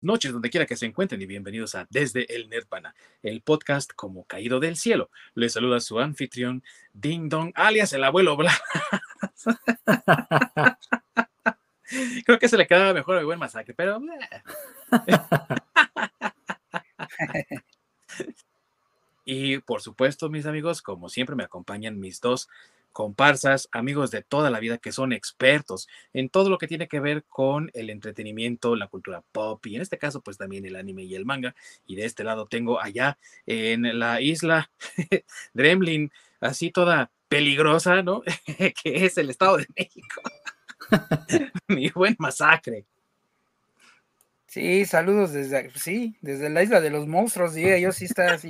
noches, donde quiera que se encuentren, y bienvenidos a Desde el Nirvana, el podcast como caído del cielo. Les saluda su anfitrión, Ding Dong, alias el abuelo Blas. Creo que se le quedaba mejor el buen masacre, pero. y por supuesto, mis amigos, como siempre, me acompañan mis dos comparsas, amigos de toda la vida que son expertos en todo lo que tiene que ver con el entretenimiento, la cultura pop y en este caso pues también el anime y el manga. Y de este lado tengo allá en la isla Dremlin, así toda peligrosa, ¿no? que es el Estado de México. Mi buen masacre. Sí, saludos desde, sí, desde la isla de los monstruos, sí, yo sí está así.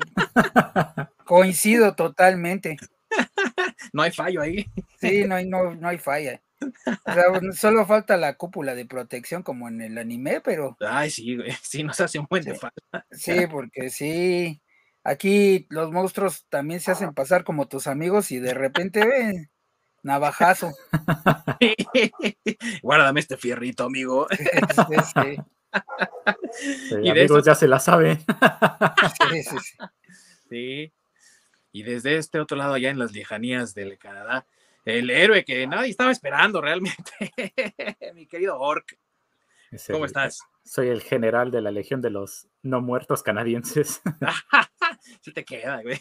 Coincido totalmente. no hay fallo ahí. Sí, no hay, no, no hay falla. O sea, solo falta la cúpula de protección como en el anime, pero. Ay, sí, sí, nos hace un buen de falta. Sí, porque sí. Aquí los monstruos también se hacen pasar como tus amigos y de repente ven navajazo. Guárdame este fierrito, amigo. Sí, y amigos ya se la sabe. sí, sí, sí. Sí, y desde este otro lado, allá en las lejanías del Canadá, el héroe que nadie estaba esperando realmente, mi querido Orc. ¿Cómo estás? Soy el general de la Legión de los No Muertos Canadienses. sí te queda, güey.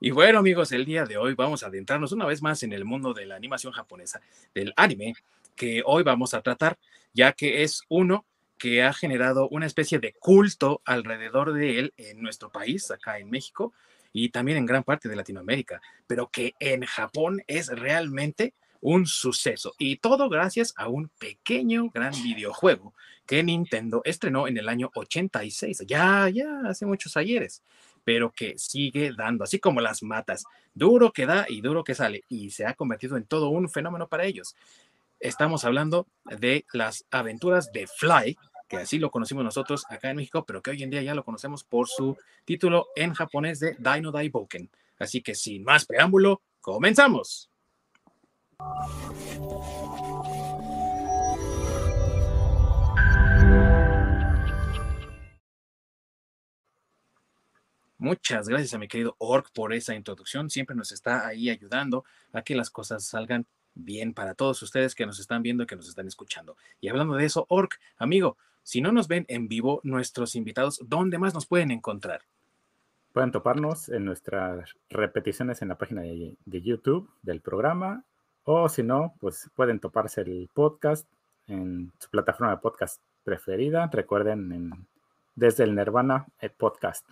Y bueno, amigos, el día de hoy vamos a adentrarnos una vez más en el mundo de la animación japonesa, del anime, que hoy vamos a tratar, ya que es uno que ha generado una especie de culto alrededor de él en nuestro país, acá en México, y también en gran parte de Latinoamérica, pero que en Japón es realmente un suceso. Y todo gracias a un pequeño, gran videojuego que Nintendo estrenó en el año 86, ya, ya, hace muchos ayeres, pero que sigue dando, así como las matas, duro que da y duro que sale, y se ha convertido en todo un fenómeno para ellos. Estamos hablando de las aventuras de Fly, que así lo conocimos nosotros acá en México, pero que hoy en día ya lo conocemos por su título en japonés de Dino Daiboken. Así que sin más preámbulo, comenzamos. Muchas gracias a mi querido Orc por esa introducción. Siempre nos está ahí ayudando a que las cosas salgan bien para todos ustedes que nos están viendo y que nos están escuchando. Y hablando de eso, Orc, amigo, si no nos ven en vivo, nuestros invitados, ¿dónde más nos pueden encontrar? Pueden toparnos en nuestras repeticiones en la página de, YouTube del programa o si no, pues pueden toparse el podcast en su plataforma de podcast preferida. Recuerden, desde el Nirvana, el podcast.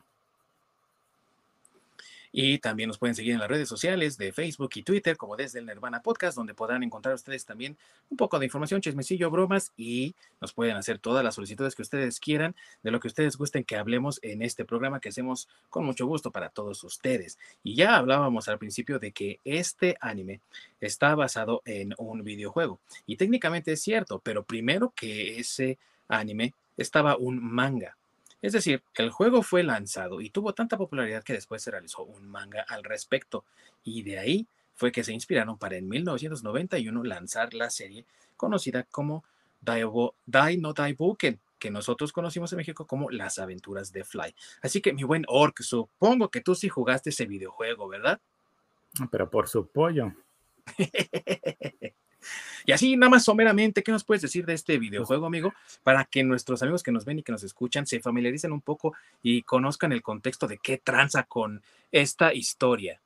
Y también nos pueden seguir en las redes sociales de Facebook y Twitter, como desde el Nirvana Podcast, donde podrán encontrar ustedes también un poco de información, chismecillo, bromas y nos pueden hacer todas las solicitudes que ustedes quieran, de lo que ustedes gusten que hablemos en este programa que hacemos con mucho gusto para todos ustedes. Y ya hablábamos al principio de que este anime está basado en un videojuego. Y técnicamente es cierto, pero primero que ese anime estaba un manga. Es decir, el juego fue lanzado y tuvo tanta popularidad que después se realizó un manga al respecto y de ahí fue que se inspiraron para en 1991 lanzar la serie conocida como Dai no Daibuken, que nosotros conocimos en México como Las aventuras de Fly. Así que mi buen Orc, supongo que tú sí jugaste ese videojuego, ¿verdad? Pero por su pollo. Y así, nada más someramente, ¿qué nos puedes decir de este videojuego, amigo? Para que nuestros amigos que nos ven y que nos escuchan se familiaricen un poco y conozcan el contexto de qué tranza con esta historia.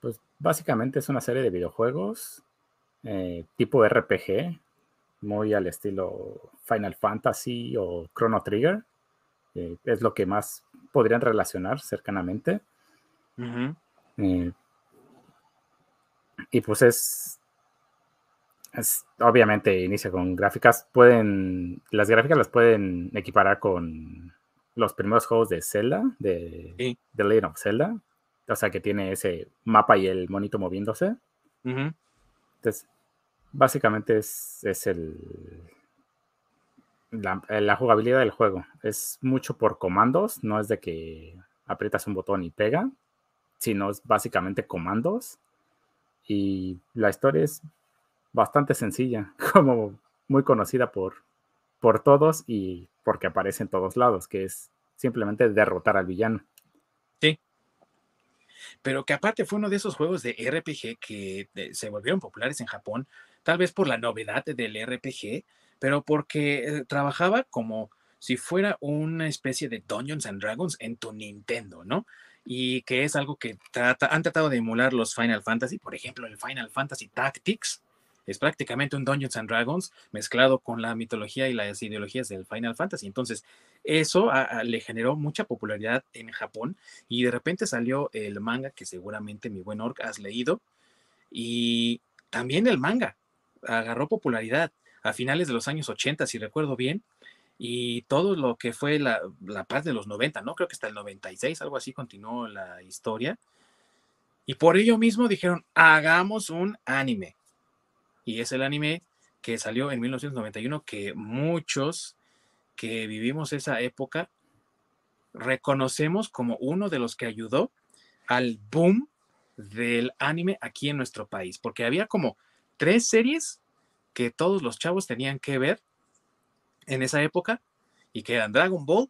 Pues básicamente es una serie de videojuegos eh, tipo RPG, muy al estilo Final Fantasy o Chrono Trigger. es lo que más podrían relacionar cercanamente. Eh, y pues es obviamente inicia con gráficas. Pueden, las gráficas las pueden equiparar con los primeros juegos de Zelda, de The Legend of Zelda. O sea, que tiene ese mapa y el monito moviéndose. Entonces, básicamente es, es el, la, la, jugabilidad del juego. Es mucho por comandos, no es de que aprietas un botón y pega, sino es básicamente comandos. Y la historia es bastante sencilla, como muy conocida por por todos y porque aparece en todos lados, que es simplemente derrotar al villano. Sí. Pero que aparte fue uno de esos juegos de RPG que se volvieron populares en Japón, tal vez por la novedad del RPG, pero porque eh, trabajaba como si fuera una especie de Dungeons and Dragons en tu Nintendo, ¿no? Y que es algo que han tratado de emular los Final Fantasy, por ejemplo, el Final Fantasy Tactics, es prácticamente un Dungeons and Dragons mezclado con la mitología y las ideologías del Final Fantasy. Entonces, eso le generó mucha popularidad en Japón y de repente salió el manga que seguramente mi buen Orc has leído y también el manga agarró popularidad a finales de los años 80, si recuerdo bien, y todo lo que fue la, la paz de los 90, ¿no? Creo que hasta el 96, algo así continuó la historia. Y por ello mismo dijeron, hagamos un anime y es el anime que salió en 1991 que muchos que vivimos esa época reconocemos como uno de los que ayudó al boom del anime aquí en nuestro país, porque había como tres series que todos los chavos tenían que ver en esa época y que eran Dragon Ball,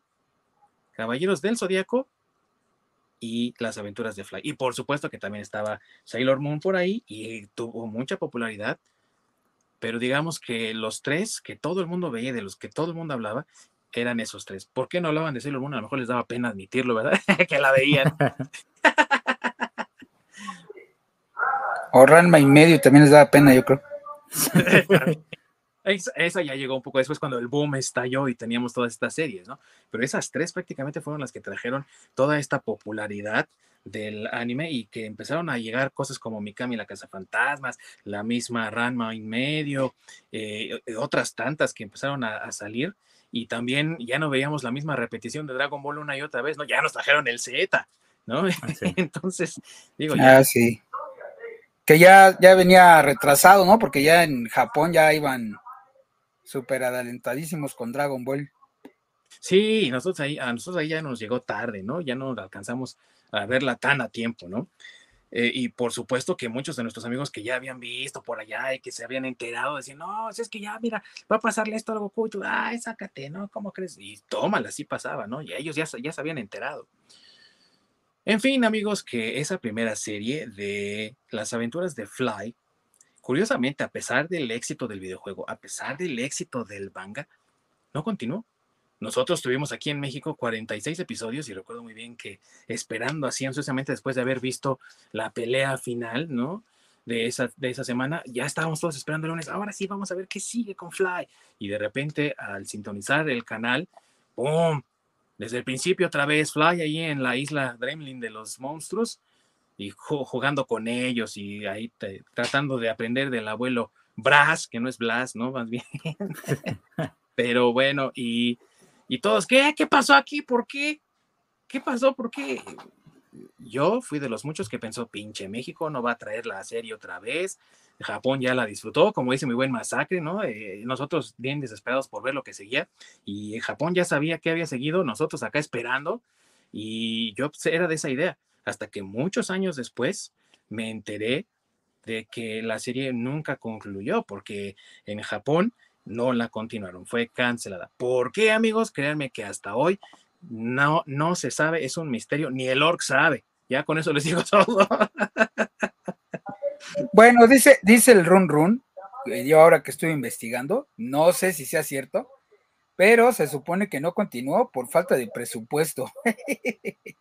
Caballeros del Zodiaco y Las Aventuras de Fly. Y por supuesto que también estaba Sailor Moon por ahí y tuvo mucha popularidad pero digamos que los tres que todo el mundo veía, de los que todo el mundo hablaba, eran esos tres. ¿Por qué no hablaban de Sailor Moon? A lo mejor les daba pena admitirlo, ¿verdad? que la veían. o Ranma y medio también les daba pena, yo creo. esa, ya llegó un poco después cuando el boom estalló y teníamos todas estas series, ¿no? Pero esas tres prácticamente fueron las que trajeron toda esta popularidad del anime y que empezaron a llegar cosas como Mikami la Casa Fantasmas, la misma Ranma en medio, eh, eh, otras tantas que empezaron a, salir y también ya no veíamos la misma repetición de Dragon Ball una y otra vez, ¿no? Ya nos trajeron el Z, ¿no? Ah, Entonces, digo, ya. Ah, sí. Que ya, ya venía retrasado, ¿no? Porque ya en Japón ya iban súper adelantadísimos con Dragon Ball. Sí, nosotros ahí, a nosotros ahí ya nos llegó tarde, ¿no? Ya no alcanzamos a verla tan a tiempo, ¿no? Eh, y por supuesto que muchos de nuestros amigos que ya habían visto por allá y que se habían enterado decían, no, si es que ya, mira, va a pasarle esto a Goku, y tú, ay, sácate, ¿no? ¿Cómo crees? Y tómala, así pasaba, ¿no? Y ellos ya, ya se habían enterado. En fin, amigos, que esa primera serie de las aventuras de Fly, curiosamente, a pesar del éxito del videojuego, a pesar del éxito del manga, no continuó. Nosotros tuvimos aquí en México 46 episodios y recuerdo muy bien que esperando así ansiosamente después de haber visto la pelea final, ¿no? De esa, de esa semana, ya estábamos todos esperando el lunes, ahora sí vamos a ver qué sigue con Fly. Y de repente al sintonizar el canal, ¡pum! Desde el principio otra vez Fly ahí en la isla Dremlin de los monstruos y jugando con ellos y ahí tratando de aprender del abuelo Brass, que no es Blas, ¿no? Más bien. Pero bueno, y y todos, ¿qué? ¿Qué pasó aquí? ¿Por qué? ¿Qué pasó? ¿Por qué? Yo fui de los muchos que pensó, pinche México no va a traer la serie otra vez. Japón ya la disfrutó, como dice mi buen masacre, ¿no? Eh, nosotros bien desesperados por ver lo que seguía. Y Japón ya sabía que había seguido, nosotros acá esperando. Y yo pues, era de esa idea. Hasta que muchos años después me enteré de que la serie nunca concluyó, porque en Japón no la continuaron, fue cancelada. ¿Por qué, amigos? Créanme que hasta hoy no, no se sabe, es un misterio, ni el orc sabe. Ya con eso les digo todo. bueno, dice, dice el run run, yo ahora que estoy investigando, no sé si sea cierto, pero se supone que no continuó por falta de presupuesto.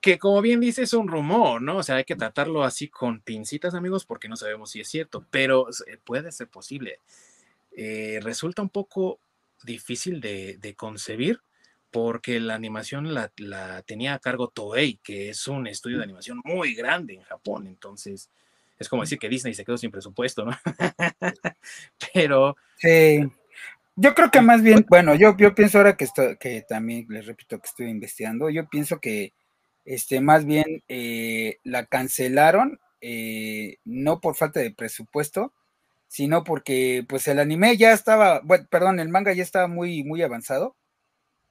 que como bien dice es un rumor, ¿no? O sea, hay que tratarlo así con pincitas, amigos, porque no sabemos si es cierto, pero puede ser posible. Eh, resulta un poco difícil de, concebir porque la animación la, tenía a cargo Toei, que es un estudio de animación muy grande en Japón. Entonces, es como decir que Disney se quedó sin presupuesto, ¿no? Pero... Sí. Yo creo que más bien, bueno, yo, yo pienso ahora que, estoy, que también les repito que estoy investigando, yo pienso que este, más bien eh, la cancelaron, eh, no por falta de presupuesto, sino porque pues el anime ya estaba, bueno, perdón, el manga ya estaba muy, muy avanzado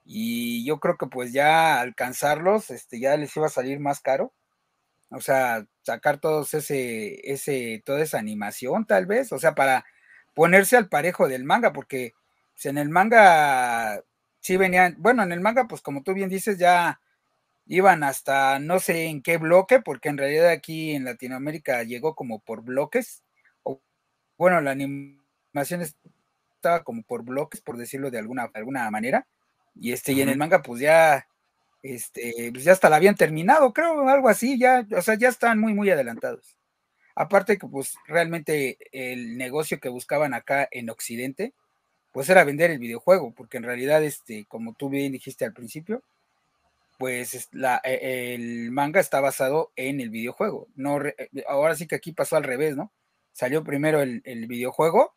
y yo creo que pues ya alcanzarlos, este, ya les iba a salir más caro, o sea, sacar todos ese, ese, toda esa animación tal vez, o sea, para ponerse al parejo del manga, porque pues, en el manga sí venían, bueno, en el manga, pues como tú bien dices, ya iban hasta no sé en qué bloque, porque en realidad aquí en Latinoamérica llegó como por bloques, bueno, la animación estaba como por bloques, por decirlo de alguna, alguna manera, y este, y en el manga, pues ya, este, pues ya hasta la habían terminado, creo, algo así, ya, o sea, ya están muy, muy adelantados. Aparte que pues realmente el negocio que buscaban acá en Occidente, pues era vender el videojuego, porque en realidad, este, como tú bien dijiste al principio, pues la, e, el manga está basado en el videojuego. No, ahora sí que aquí pasó al revés, ¿no? Salió primero el, videojuego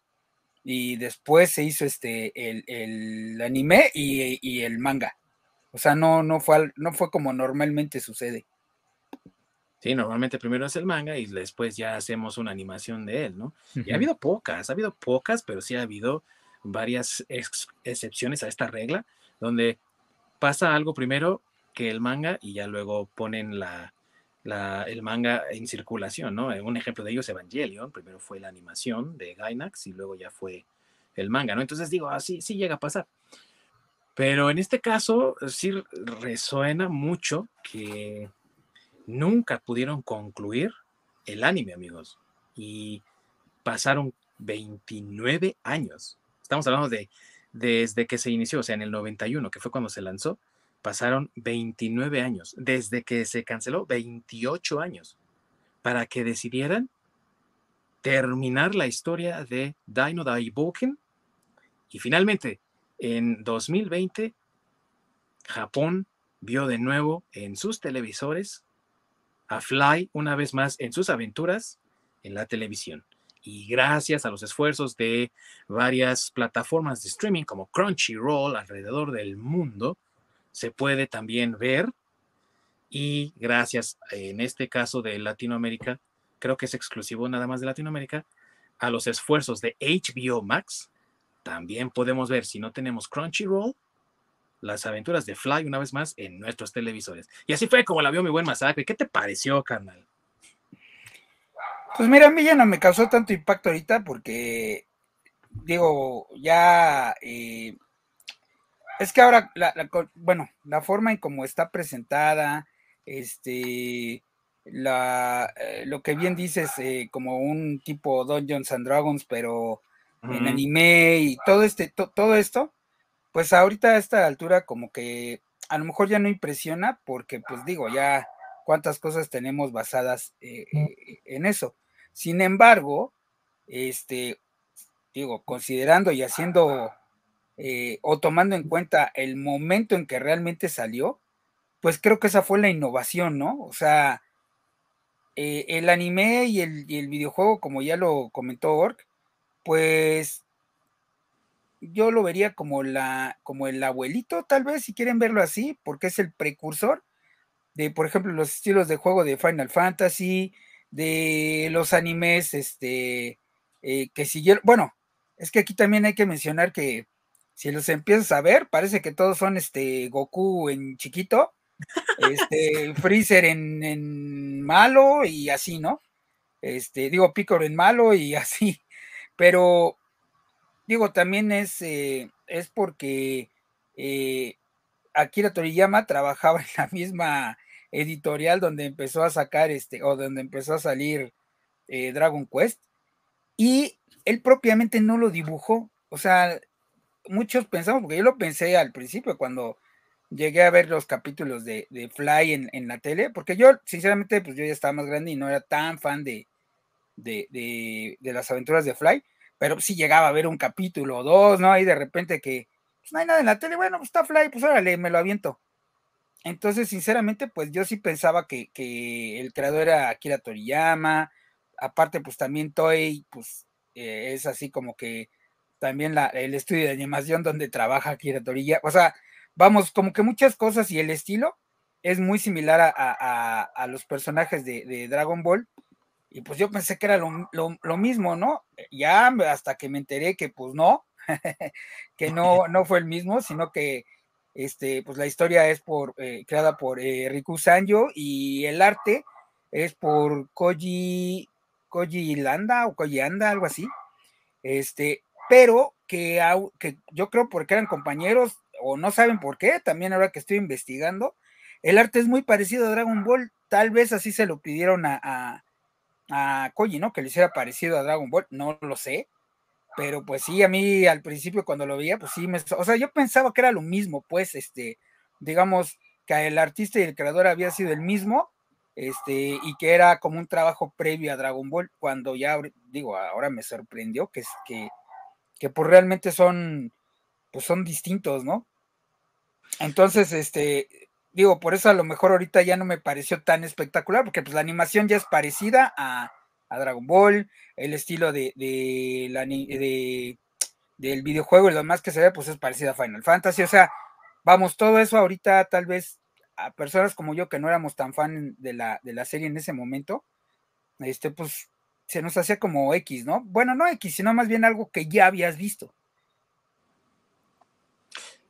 y después se hizo este el, anime y, el manga. O sea, no, no, fue, no fue como normalmente sucede. Sí, normalmente primero es el manga y después ya hacemos una animación de él, ¿no? Y ha habido pocas, ha habido pocas, pero sí ha habido varias excepciones a esta regla, donde pasa algo primero que el manga y ya luego ponen la, el manga en circulación, ¿no? Un ejemplo de ello es Evangelion, primero fue la animación de Gainax y luego ya fue el manga, ¿no? Entonces digo, así sí llega a pasar. Pero en este caso sí resuena mucho que nunca pudieron concluir el anime, amigos. Y pasaron 29 años. Estamos hablando de desde que se inició, o sea, en el 91, que fue cuando se lanzó, pasaron 29 años. Desde que se canceló, 28 años, para que decidieran terminar la historia de Dino Daiboken. Y finalmente, en 2020, Japón vio de nuevo en sus televisores a Fly una vez más en sus aventuras en la televisión. Y gracias a los esfuerzos de varias plataformas de streaming como Crunchyroll alrededor del mundo, se puede también ver. Y gracias, en este caso de Latinoamérica, creo que es exclusivo nada más de Latinoamérica, a los esfuerzos de HBO Max, también podemos ver, si no tenemos Crunchyroll, las aventuras de Fly una vez más en nuestros televisores. Y así fue como la vio mi buen masacre. ¿Qué te pareció, carnal? Pues mira, a mí ya no me causó tanto impacto ahorita porque, digo, ya... Eh, es que ahora, la, bueno, la forma en cómo está presentada, este, la, eh, lo que bien dices, eh, como un tipo Dungeons and Dragons, pero en anime y todo este, todo esto, pues ahorita a esta altura como que a lo mejor ya no impresiona porque pues digo, ya cuántas cosas tenemos basadas eh, eh, en eso. Sin embargo, este, digo, considerando y haciendo eh, o tomando en cuenta el momento en que realmente salió, pues creo que esa fue la innovación, ¿no? O sea, el anime y el, y el, videojuego, como ya lo comentó Ork, pues yo lo vería como la, como el abuelito, tal vez, si quieren verlo así, porque es el precursor de, por ejemplo, los estilos de juego de Final Fantasy, de los animes, este, eh, que siguieron, bueno, es que aquí también hay que mencionar que si los empiezas a ver, parece que todos son este Goku en chiquito, este Freezer en, en malo y así, ¿no? Este, digo, Piccolo en malo y así, pero digo, también es, eh, es porque eh, Akira Toriyama trabajaba en la misma editorial donde empezó a sacar este, o donde empezó a salir eh, Dragon Quest, y él propiamente no lo dibujó. O sea, muchos pensamos, porque yo lo pensé al principio cuando llegué a ver los capítulos de, Fly en, la tele, porque yo, sinceramente, pues yo ya estaba más grande y no era tan fan de, de, de las aventuras de Fly pero si llegaba a ver un capítulo o dos, ¿no? Ahí de repente que pues, no hay nada en la tele, bueno, pues está Fly, pues órale, me lo aviento. Entonces, sinceramente, pues yo sí pensaba que, el creador era Akira Toriyama, aparte, pues también Toei, pues eh, es así como que también la, el estudio de animación donde trabaja Akira Toriyama, o sea, vamos, como que muchas cosas y el estilo es muy similar a, los personajes de Dragon Ball, y pues yo pensé que era lo, mismo, ¿no? Ya hasta que me enteré que pues no, que no, no fue el mismo, sino que este, pues la historia es por, eh, creada por eh, Riku Sanjo y el arte es por Koji, Koji Landa o Koji Anda, algo así. Este, pero que, que yo creo porque eran compañeros o no saben por qué, también ahora que estoy investigando, el arte es muy parecido a Dragon Ball, tal vez así se lo pidieron a, a, a Koji, ¿no? Que le hiciera parecido a Dragon Ball, no lo sé, pero pues sí, a mí al principio cuando lo veía, pues sí, me, o sea, yo pensaba que era lo mismo, pues, este, digamos, que el artista y el creador había sido el mismo, este, y que era como un trabajo previo a Dragon Ball, cuando ya, digo, ahora me sorprendió que, que, que pues realmente son, pues son distintos, ¿no? Entonces, este, digo, por eso a lo mejor ahorita ya no me pareció tan espectacular, porque pues la animación ya es parecida a, a Dragon Ball, el estilo de, de, la, de, del videojuego y lo más que se ve, pues es parecido a Final Fantasy, o sea, vamos, todo eso ahorita tal vez a personas como yo que no éramos tan fan de la, de la serie en ese momento, este, pues se nos hacía como X, ¿no? Bueno, no X, sino más bien algo que ya habías visto.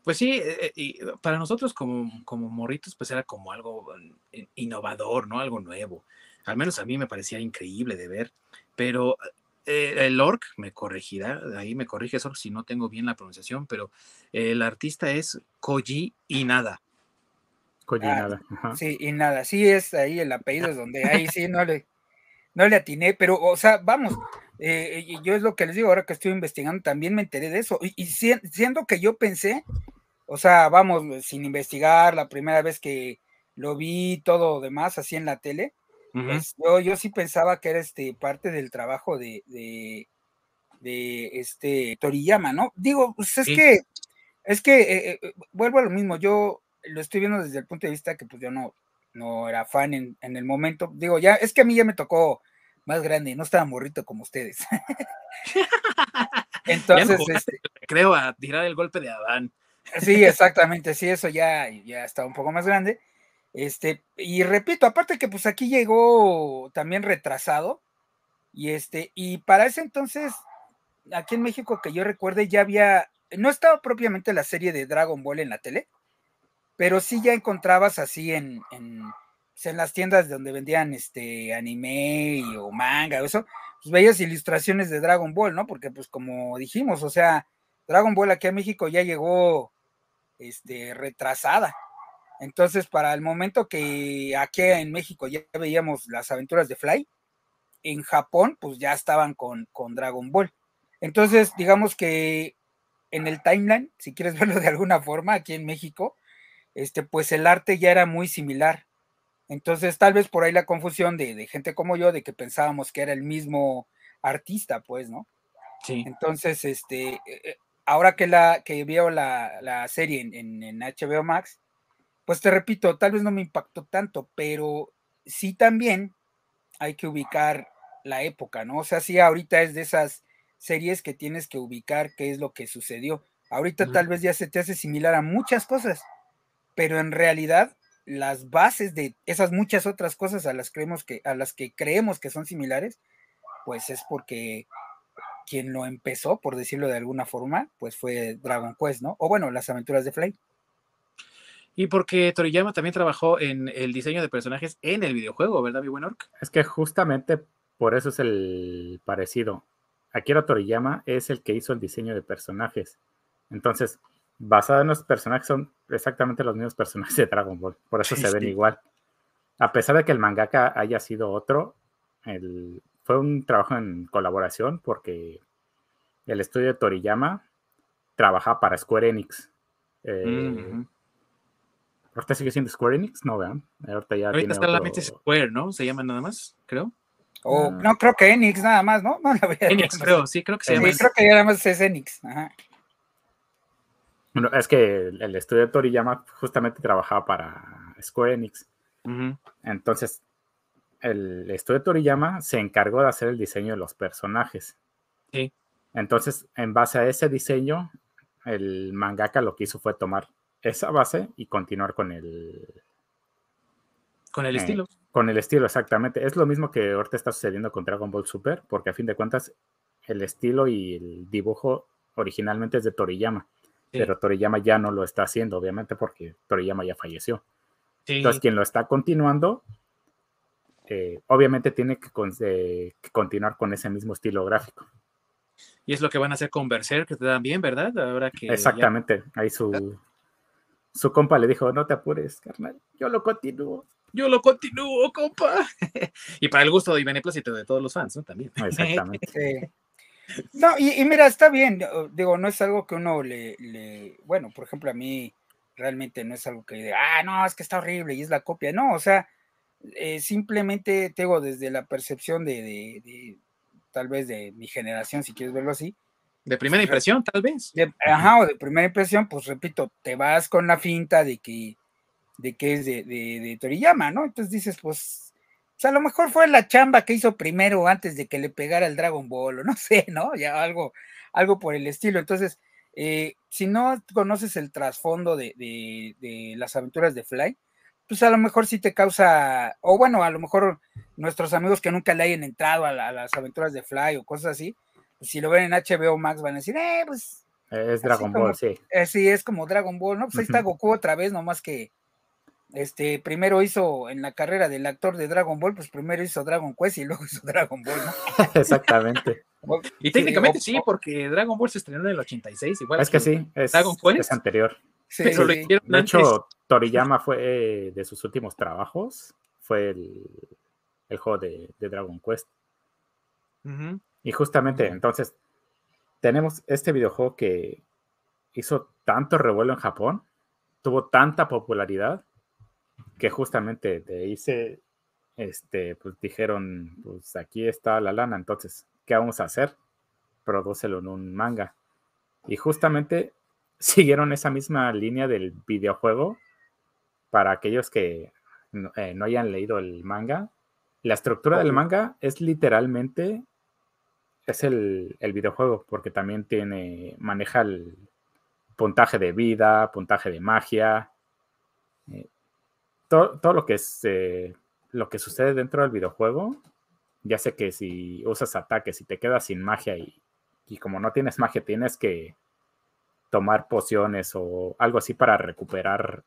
Pues sí, eh, y para nosotros como, como morritos, pues era como algo eh, innovador, ¿no? Algo nuevo. Al menos a mí me parecía increíble de ver, pero eh, el Orc me corregirá, ahí me corrige eso si no tengo bien la pronunciación, pero el artista es Koji Inada. Koji Inada. Ah, sí, Inada, sí es ahí el apellido es donde ahí sí no le, no le atiné, pero o sea, vamos, eh, yo es lo que les digo ahora que estoy investigando, también me enteré de eso, y, y siendo que yo pensé, o sea, vamos, sin investigar, la primera vez que lo vi todo demás así en la tele, pues, yo, yo sí pensaba que era este parte del trabajo de, de, este Toriyama, ¿no? Digo, pues es que, es que eh, eh, vuelvo a lo mismo, yo lo estoy viendo desde el punto de vista que pues yo no, no era fan en, en el momento. Digo, ya, es que a mí ya me tocó más grande, no estaba morrito como ustedes. Entonces, este, creo a tirar el golpe de Adán. Sí, exactamente, sí, eso ya, ya está un poco más grande. Este, y repito, aparte que pues aquí llegó también retrasado, y este, y para ese entonces, aquí en México que yo recuerde, ya había, no estaba propiamente la serie de Dragon Ball en la tele, pero sí ya encontrabas así en, en, pues, las tiendas donde vendían este anime o manga o eso, pues veías ilustraciones de Dragon Ball, ¿no? Porque pues como dijimos, o sea, Dragon Ball aquí en México ya llegó este retrasada. Entonces, para el momento que aquí en México ya veíamos las aventuras de Fly, en Japón, pues ya estaban con, con Dragon Ball. Entonces, digamos que en el timeline, si quieres verlo de alguna forma, aquí en México, este, pues el arte ya era muy similar. Entonces, tal vez por ahí la confusión de, de, gente como yo, de que pensábamos que era el mismo artista, pues, ¿no? Sí. Entonces, este, eh, eh, ahora que la que veo la, la serie en, en, en, HBO Max, pues te repito, tal vez no me impactó tanto, pero sí también hay que ubicar la época, ¿no? O sea, sí, ahorita es de esas series que tienes que ubicar qué es lo que sucedió. Ahorita tal vez ya se te hace similar a muchas cosas, pero en realidad las bases de esas muchas otras cosas a las creemos que a las que creemos que son similares, pues es porque quien lo empezó, por decirlo de alguna forma, pues fue Dragon Quest, ¿no? O bueno, las aventuras de Fly. Y porque Toriyama también trabajó en el diseño de personajes en el videojuego, ¿verdad, mi buen Orc? Es que justamente por eso es el parecido. Akira Toriyama es el que hizo el diseño de personajes. Entonces, basado en los personajes, son exactamente los mismos personajes de Dragon Ball. Por eso se ven igual. A pesar de que el mangaka haya sido otro, el, fue un trabajo en colaboración porque el estudio de Toriyama trabaja para Square Enix. Eh, ¿Ahorita sigue siendo Square Enix? No, vean. Ahorita ya Ahorita está otro... Square, ¿no? Se llama nada más, creo. O, no, creo que Enix nada más, ¿no? no Enix, creo, sí, creo que se llama. Sí, creo que ya nada más es Enix. Ajá. Bueno, es que el estudio de Toriyama justamente trabajaba para Square Enix. Uh -huh. Entonces, el estudio de Toriyama se encargó de hacer el diseño de los personajes. Sí. Entonces, en base a ese diseño, el mangaka lo que hizo fue tomar esa base y continuar con el... Con el eh, estilo. Con el estilo, exactamente. Es lo mismo que ahorita está sucediendo con Dragon Ball Super, porque a fin de cuentas el estilo y el dibujo originalmente es de Toriyama, sí. pero Toriyama ya no lo está haciendo, obviamente, porque Toriyama ya falleció. Sí. Entonces, quien lo está continuando, eh, obviamente tiene que, con, eh, que, continuar con ese mismo estilo gráfico. Y es lo que van a hacer con Berserk que te dan bien, ¿verdad? Ahora que Exactamente. Ahí su, su compa le dijo, no te apures, carnal, yo lo continúo. Yo lo continúo, compa. y para el gusto de beneplácito de todos los fans, ¿no? También. Exactamente. No, y, mira, está bien, digo, no es algo que uno le, le, bueno, por ejemplo, a mí realmente no es algo que, ah, no, es que está horrible y es la copia, no, o sea, eh, simplemente tengo desde la percepción de, de, tal vez de mi generación, si quieres verlo así. De primera pues, impresión, tal vez. ajá, o de primera impresión, pues repito, te vas con la finta de que, de que es de, de Toriyama, ¿no? Entonces dices, pues o sea, a lo mejor fue la chamba que hizo primero antes de que le pegara el Dragon Ball, o no sé, ¿no? Ya algo, algo por el estilo. Entonces, eh, si no conoces el trasfondo de, las aventuras de Fly, pues a lo mejor sí te causa, o bueno, a lo mejor nuestros amigos que nunca le hayan entrado a, las aventuras de Fly o cosas así, pues si lo ven en HBO Max van a decir, eh, pues... Es Dragon Ball, sí. Eh, sí, es como Dragon Ball, ¿no? Pues ahí está Goku otra vez, nomás que este, primero hizo en la carrera del actor de Dragon Ball, pues primero hizo Dragon Quest y luego hizo Dragon Ball, ¿no? Exactamente. y técnicamente sí, porque Dragon Ball se estrenó en el 86, igual. Es que sí, es, es anterior. Sí, de hecho, Toriyama fue eh, de sus últimos trabajos, fue el, el juego de, Dragon Quest. Y justamente, entonces, tenemos este videojuego que hizo tanto revuelo en Japón, tuvo tanta popularidad, que justamente de ahí se, este, pues dijeron, pues aquí está la lana, entonces, ¿qué vamos a hacer? Prodúcelo en un manga. Y justamente siguieron esa misma línea del videojuego para aquellos que no, eh, hayan leído el manga. La estructura del manga es literalmente es el, el, videojuego, porque también tiene, maneja el puntaje de vida, puntaje de magia, eh, todo, lo que es eh, lo que sucede dentro del videojuego, ya sé que si usas ataques y te quedas sin magia y, como no tienes magia, tienes que tomar pociones o algo así para recuperar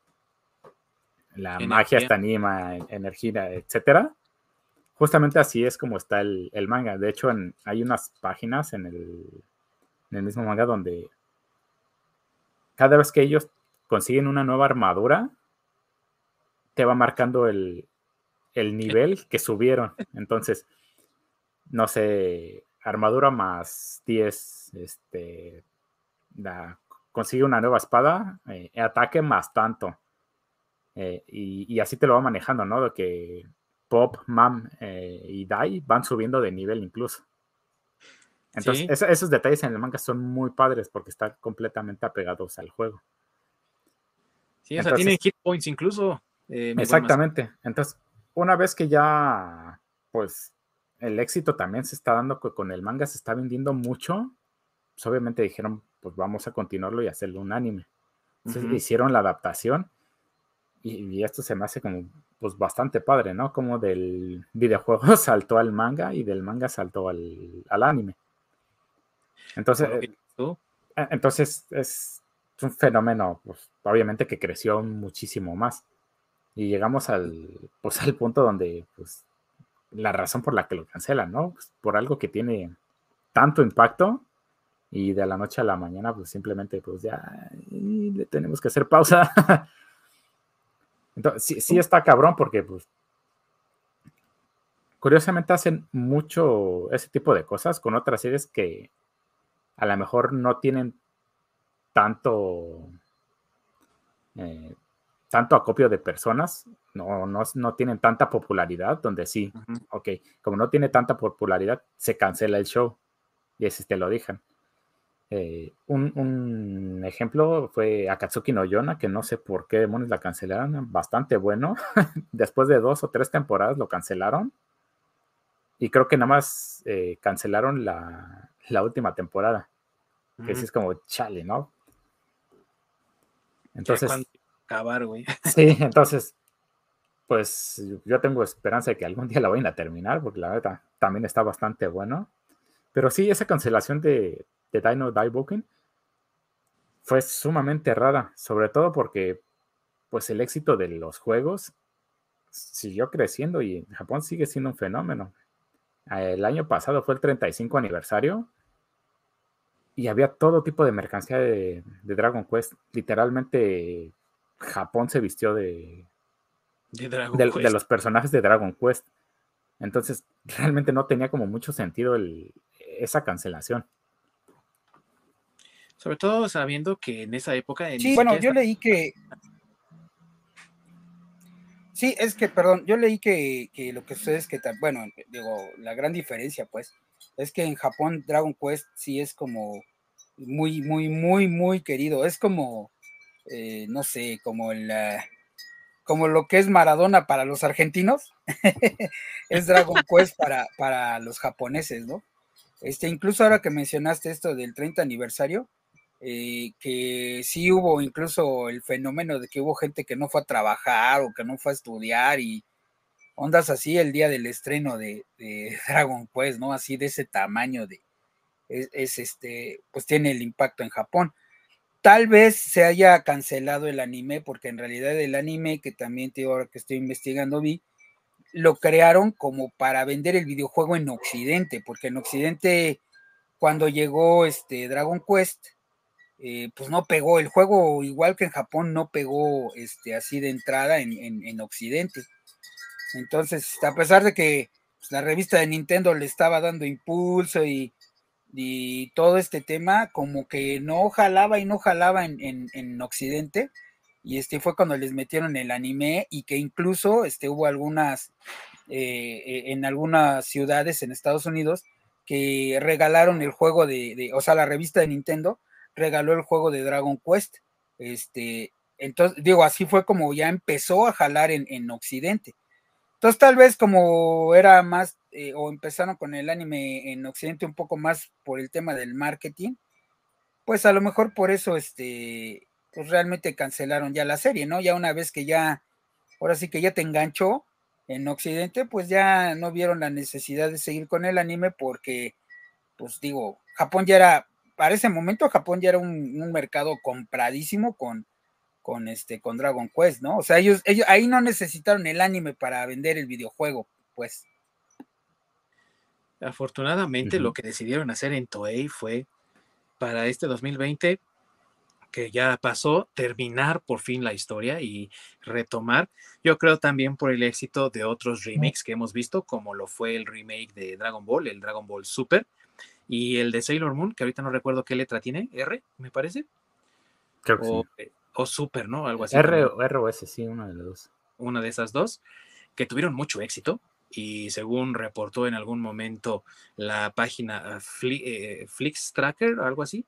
la magia, esta anima, energía, etcétera. Justamente así es como está el, manga. De hecho, hay unas páginas en el, en el mismo manga donde cada vez que ellos consiguen una nueva armadura, te va marcando el, nivel que subieron. Entonces, no sé, armadura más 10, este, consigue una nueva espada, eh, ataque más tanto. Eh, y, así te lo va manejando, ¿no? De que Pop, Mam eh, y Dai van subiendo de nivel incluso. Entonces, esos detalles en el manga son muy padres porque están completamente apegados al juego. Sí, o sea, tienen hit points incluso. Eh, Exactamente. Entonces, una vez que ya, pues, el éxito también se está dando con el manga, se está vendiendo mucho, pues obviamente dijeron, pues vamos a continuarlo y hacerlo un anime. Entonces hicieron la adaptación y, esto se me hace como, pues, bastante padre, ¿no? Como del videojuego saltó al manga y del manga saltó al, anime. Entonces, eh, eh, entonces es un fenómeno, pues, obviamente que creció muchísimo más. Y llegamos al, pues, al punto donde, pues, la razón por la que lo cancelan, ¿no? Pues, por algo que tiene tanto impacto y de la noche a la mañana, pues simplemente, pues ya le tenemos que hacer pausa. Entonces, sí, sí está cabrón porque, pues, curiosamente hacen mucho ese tipo de cosas con otras series que a lo mejor no tienen tanto eh, tanto acopio de personas, no, no, tienen tanta popularidad, donde sí, ok, como no tiene tanta popularidad, se cancela el show. Y así te lo dejan. Eh, un, ejemplo fue Akatsuki no Yona, que no sé por qué demonios la cancelaron, bastante bueno. Después de dos o tres temporadas lo cancelaron. Y creo que nada más eh, cancelaron la, última temporada. Que sí es como chale, ¿no? Entonces acabar, güey. Sí, entonces, pues yo tengo esperanza de que algún día la vayan a terminar, porque la verdad también está bastante bueno. Pero sí, esa cancelación de, de Dino Die fue sumamente rara, sobre todo porque pues el éxito de los juegos siguió creciendo y Japón sigue siendo un fenómeno. El año pasado fue el 35 aniversario y había todo tipo de mercancía de, Dragon Quest. Literalmente Japón se vistió de, de, los personajes de Dragon Quest. Entonces, realmente no tenía como mucho sentido esa cancelación. Sobre todo sabiendo que en esa época... sí, bueno, yo leí que... Sí, es que, perdón, yo leí que, lo que sucede es que, bueno, digo, la gran diferencia, pues, es que en Japón Dragon Quest sí es como muy, muy, muy, muy querido. Es como, eh, no sé, como el, como lo que es Maradona para los argentinos, es Dragon Quest para, para los japoneses, ¿no? Este, incluso ahora que mencionaste esto del 30 aniversario, eh, que sí hubo incluso el fenómeno de que hubo gente que no fue a trabajar o que no fue a estudiar y ondas así el día del estreno de, Dragon Quest, ¿no? Así de ese tamaño de, es, este, pues tiene el impacto en Japón. Tal vez se haya cancelado el anime, porque en realidad el anime, que también te ahora que estoy investigando, vi, lo crearon como para vender el videojuego en Occidente, porque en Occidente, cuando llegó este Dragon Quest, eh, pues no pegó, el juego igual que en Japón no pegó este, así de entrada en, Occidente. Entonces, a pesar de que pues, la revista de Nintendo le estaba dando impulso y, todo este tema, como que no jalaba y no jalaba en, Occidente, y este fue cuando les metieron el anime y que incluso este, hubo algunas, eh, eh, en algunas ciudades en Estados Unidos, que regalaron el juego de, o sea, la revista de Nintendo, regaló el juego de Dragon Quest. Este, entonces, digo, así fue como ya empezó a jalar en, Occidente. Entonces, tal vez como era más, eh, o empezaron con el anime en Occidente un poco más por el tema del marketing, pues a lo mejor por eso, este, pues realmente cancelaron ya la serie, ¿no? Ya una vez que ya, ahora sí que ya te enganchó en Occidente, pues ya no vieron la necesidad de seguir con el anime porque, pues digo, Japón ya era para ese momento Japón ya era un, mercado compradísimo con, con, este, con Dragon Quest, ¿no? O sea, ellos, ellos ahí no necesitaron el anime para vender el videojuego, pues. Afortunadamente, lo que decidieron hacer en Toei fue para este 2020, que ya pasó, terminar por fin la historia y retomar. Yo creo también por el éxito de otros remakes que hemos visto, como lo fue el remake de Dragon Ball, el Dragon Ball Super, y el de Sailor Moon, que ahorita no recuerdo qué letra tiene, R, me parece. Creo que o, sí. o Super, ¿no? Algo así. R, R o S, sí, una de las dos. Una de esas dos, que tuvieron mucho éxito. Y según reportó en algún momento la página eh, Flix Tracker, algo así,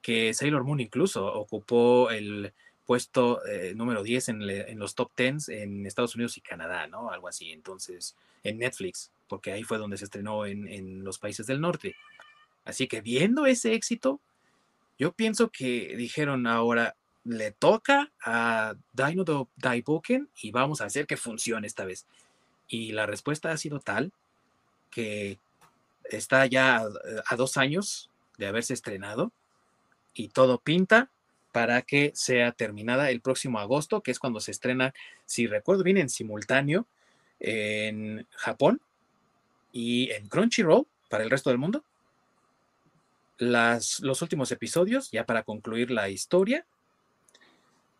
que Sailor Moon incluso ocupó el puesto eh, número 10 en, en, los top 10 en Estados Unidos y Canadá, ¿no? Algo así. Entonces, en Netflix, porque ahí fue donde se estrenó en, en los países del norte. Así que viendo ese éxito, yo pienso que dijeron ahora le toca a Dino Daiboken y vamos a hacer que funcione esta vez. Y la respuesta ha sido tal que está ya a, dos años de haberse estrenado y todo pinta para que sea terminada el próximo agosto, que es cuando se estrena, si recuerdo bien, en simultáneo en Japón y en Crunchyroll para el resto del mundo las, los últimos episodios, ya para concluir la historia.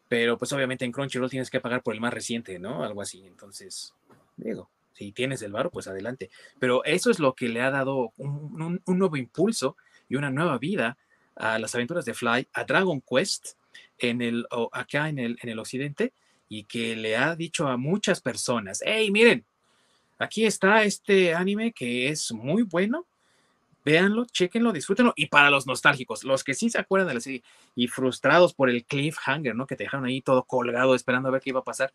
Pero pues obviamente en Crunchyroll tienes que pagar por el más reciente, ¿no? Algo así. Entonces, digo, si tienes el varo, pues adelante. Pero eso es lo que le ha dado un, nuevo impulso y una nueva vida a las aventuras de Fly, a Dragon Quest, en el, acá en el, en el occidente, y que le ha dicho a muchas personas, hey, miren, aquí está este anime que es muy bueno, véanlo, chequenlo, disfrútenlo. Y para los nostálgicos, los que sí se acuerdan de la serie y frustrados por el cliffhanger, ¿no? Que te dejaron ahí todo colgado esperando a ver qué iba a pasar.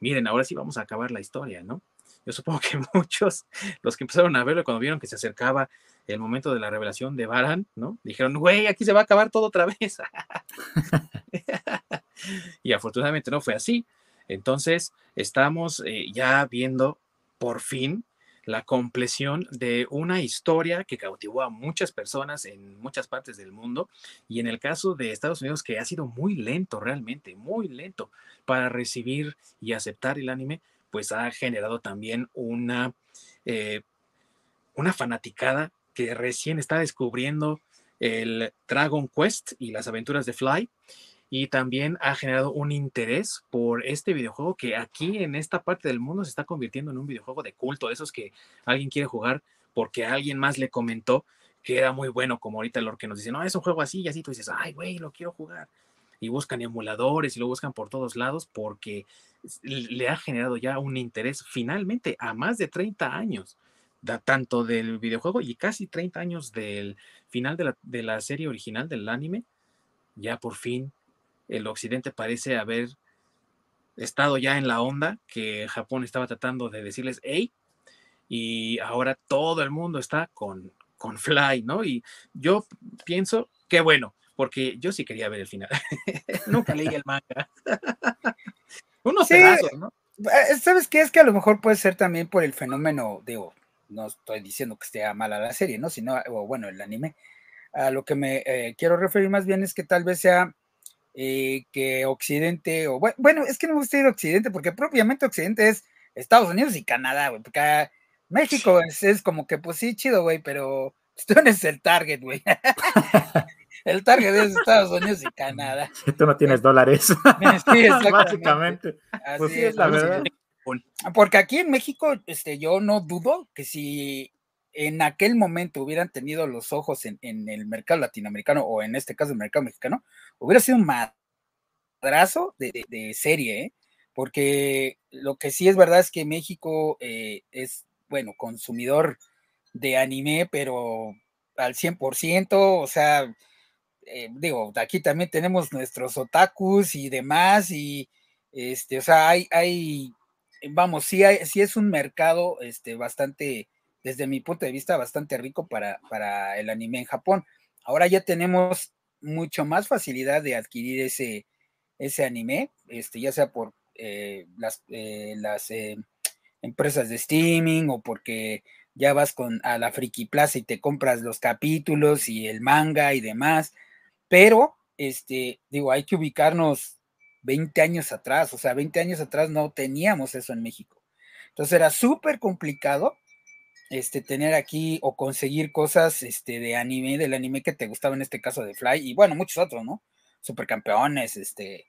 Miren, ahora sí vamos a acabar la historia, ¿no? Yo supongo que muchos, los que empezaron a verlo cuando vieron que se acercaba el momento de la revelación de Baran, ¿no? Dijeron, güey, aquí se va a acabar todo otra vez. y afortunadamente no fue así. Entonces, estamos eh, ya viendo por fin la compleción de una historia que cautivó a muchas personas en muchas partes del mundo y en el caso de Estados Unidos que ha sido muy lento realmente, muy lento para recibir y aceptar el anime, pues ha generado también una, eh, una fanaticada que recién está descubriendo el Dragon Quest y las aventuras de Fly. Y también ha generado un interés por este videojuego que aquí en esta parte del mundo se está convirtiendo en un videojuego de culto, de esos que alguien quiere jugar porque alguien más le comentó que era muy bueno, como ahorita lo que nos dice, no, es un juego así y así, tú dices, ay, güey, lo quiero jugar. Y buscan emuladores y lo buscan por todos lados porque le ha generado ya un interés finalmente a más de 30 años, tanto del videojuego y casi 30 años del final de la, de la serie original del anime. Ya por fin el occidente parece haber estado ya en la onda que Japón estaba tratando de decirles, hey, y ahora todo el mundo está con, con Fly, ¿no? Y yo pienso que bueno, porque yo sí quería ver el final. Nunca leí el manga. Unos pedazos, ¿no? Eh, ¿Sabes qué? Es que a lo mejor puede ser también por el fenómeno, digo, no estoy diciendo que esté mala la serie, ¿no? Sino, o bueno, el anime. A lo que me eh, quiero referir más bien es que tal vez sea eh, que Occidente, o bueno, es que no me gusta ir a Occidente, porque propiamente Occidente es Estados Unidos y Canadá, güey, porque México es, como que, pues sí, chido, güey, pero tú no eres el target, güey. el target es Estados Unidos y Canadá. Tú no tienes dólares. Sí, Básicamente. pues sí, es la verdad. Porque aquí en México, este, yo no dudo que si en aquel momento hubieran tenido los ojos en, el mercado latinoamericano, o en este caso el mercado mexicano, hubiera sido un madrazo de, serie, ¿eh? porque lo que sí es verdad es que México eh, es bueno, consumidor de anime, pero al 100%, o sea, eh, digo, aquí también tenemos nuestros otakus y demás, y este, o sea, hay, hay, vamos, sí, hay, sí es un mercado, este, bastante, desde mi punto de vista, bastante rico para, para el anime en Japón. Ahora ya tenemos mucho más facilidad de adquirir ese, ese anime, este, ya sea por eh, las, eh, las empresas de streaming o porque ya vas con a la Friki Plaza y te compras los capítulos y el manga y demás, pero este, digo, hay que ubicarnos 20 años atrás, o sea, 20 años atrás no teníamos eso en México. Entonces era súper complicado este, tener aquí o conseguir cosas este, de anime, del anime que te gustaba en este caso de Fly, y bueno, muchos otros, ¿no? Supercampeones, este,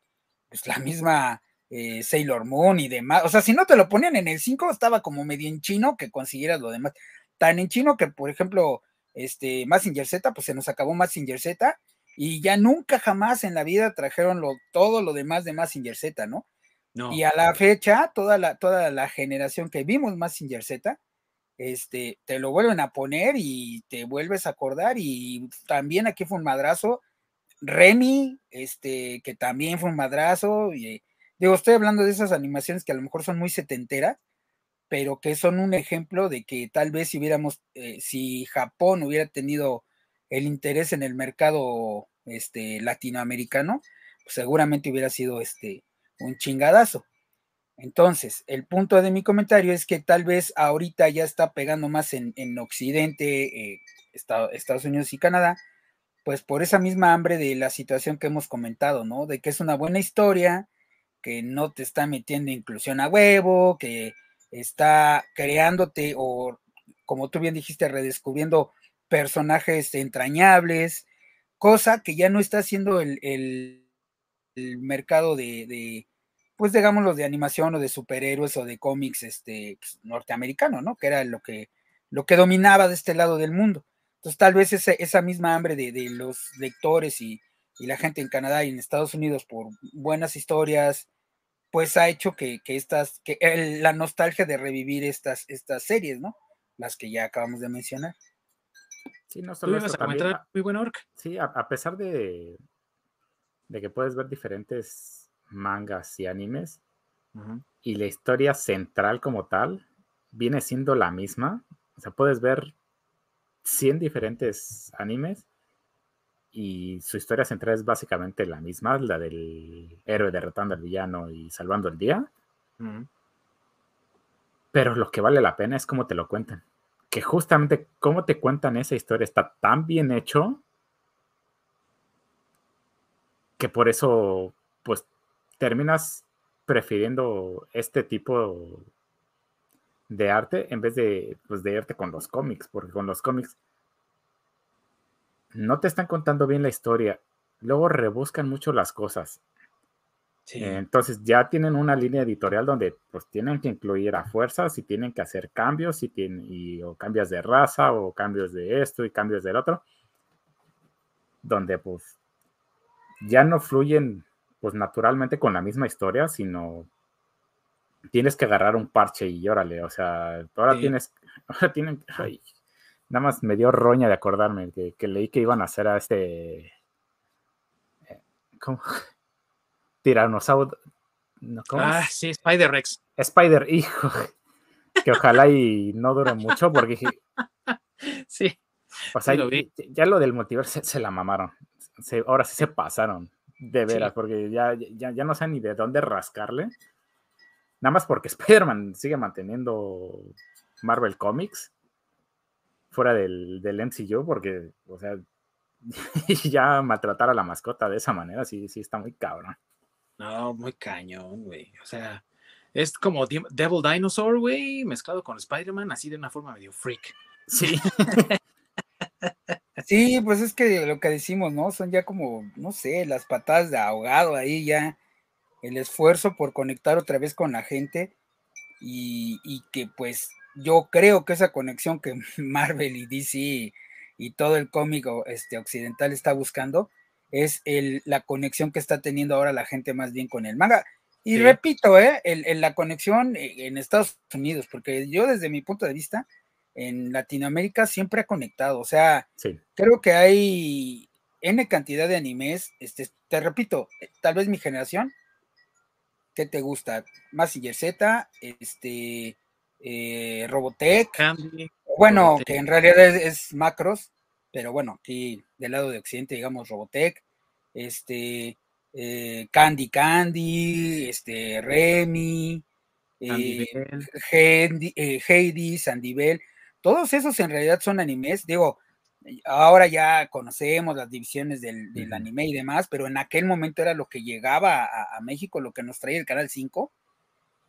pues la misma eh, Sailor Moon y demás. O sea, si no te lo ponían en el 5, estaba como medio en chino que consiguieras lo demás. Tan en chino que, por ejemplo, este Massinger Z, pues se nos acabó Massinger Z y ya nunca jamás en la vida trajeron lo, todo lo demás de Massinger Z, ¿no? ¿no? Y a la fecha, toda la, toda la generación que vimos Massinger Z, este, te lo vuelven a poner y te vuelves a acordar y también aquí fue un madrazo. Remy, este, que también fue un madrazo, y Digo, estoy hablando de esas animaciones que a lo mejor son muy setenteras, pero que son un ejemplo de que tal vez si hubiéramos, eh, si Japón hubiera tenido el interés en el mercado este, latinoamericano, pues seguramente hubiera sido este, un chingadazo. Entonces, el punto de mi comentario es que tal vez ahorita ya está pegando más en, Occidente, eh, Estados Unidos y Canadá, pues por esa misma hambre de la situación que hemos comentado, ¿no? De que es una buena historia, que no te está metiendo inclusión a huevo, que está creándote o, como tú bien dijiste, redescubriendo personajes entrañables, cosa que ya no está haciendo el, mercado de, pues digámoslo, de animación o de superhéroes o de cómics este, pues, norteamericano, ¿no? Que era lo que, lo que dominaba de este lado del mundo. Entonces, tal vez esa, esa misma hambre de, los lectores y, y, la gente en Canadá y en Estados Unidos por buenas historias, pues ha hecho que, estas, que la nostalgia de revivir estas, estas series, ¿no? Las que ya acabamos de mencionar. Sí, no solo eso, también, muy buena orca. Sí, a, pesar de, de que puedes ver diferentes mangas y animes, y la historia central como tal viene siendo la misma. O sea, puedes ver 100 diferentes animes y su historia central es básicamente la misma, la del héroe derrotando al villano y salvando el día. Pero lo que vale la pena es cómo te lo cuentan. Que justamente cómo te cuentan esa historia está tan bien hecho que por eso, pues, terminas prefiriendo este tipo de arte en vez de, pues, de irte con los cómics, porque con los cómics no te están contando bien la historia. Luego rebuscan mucho las cosas. entonces ya tienen una línea editorial donde pues tienen que incluir a fuerzas y tienen que hacer cambios y, tienen, y o cambios de raza o cambios de esto y cambios del otro. Donde pues ya no fluyen pues naturalmente con la misma historia, sino tienes que agarrar un parche y órale, o sea, ahora tienes, ahora tienen, nada más me dio roña de acordarme que, leí que iban a hacer a este, eh, ¿cómo? Tiranosaurio, Ah, sí, Spider-Rex. Spider, hijo, que ojalá y no dure mucho porque sí. O sea, ya lo del multiverso se, la mamaron. ahora sí se pasaron, de veras, porque ya, ya, ya no sé ni de dónde rascarle. Nada más porque Spider-Man sigue manteniendo Marvel Comics fuera del, del MCU, porque, o sea, ya maltratar a la mascota de esa manera, sí, sí está muy cabrón. No, muy cañón, güey. O sea, es como Devil Dinosaur, güey, mezclado con Spider-Man, así de una forma medio freak. Sí. sí, pues es que lo que decimos, ¿no? Son ya como, no sé, las patadas de ahogado ahí ya el esfuerzo por conectar otra vez con la gente y, que pues yo creo que esa conexión que Marvel y DC y, todo el cómic este, occidental está buscando es el, la conexión que está teniendo ahora la gente más bien con el manga. Y repito, ¿eh? la conexión en Estados Unidos, porque yo desde mi punto de vista, en Latinoamérica siempre ha conectado, o sea, creo que hay N cantidad de animes, este, te repito, tal vez mi generación ¿qué te gusta? Massinger Z, este, eh, Robotech. bueno, que en realidad es, Macros, pero bueno, aquí del lado de Occidente, digamos, Robotech, este, eh, Candy Candy, este, Remy, eh, Heidi, Sandy todos esos en realidad son animes, digo, ahora ya conocemos las divisiones del, anime y demás, pero en aquel momento era lo que llegaba a, México, lo que nos traía el Canal 5.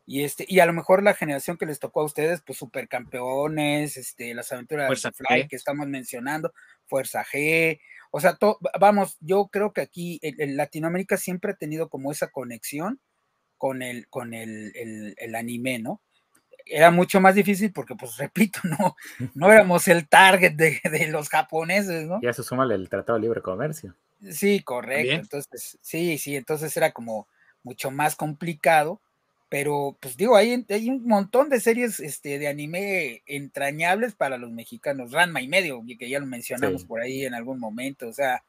Y, este, y a lo mejor la generación que les tocó a ustedes, pues supercampeones, este, las aventuras de Fly que estamos mencionando, Fuerza G, o sea, vamos, yo creo que aquí en, Latinoamérica siempre ha tenido como esa conexión con el, con el anime, ¿no? Era mucho más difícil porque, pues repito, no, no éramos el target de, los japoneses, ¿no? Y eso suma el Tratado de Libre Comercio. Sí, correcto. Entonces, sí, sí, entonces era como mucho más complicado, pero pues digo, hay, hay un montón de series este, de anime entrañables para los mexicanos, Ranma y medio, que ya lo mencionamos por ahí en algún momento, o sea,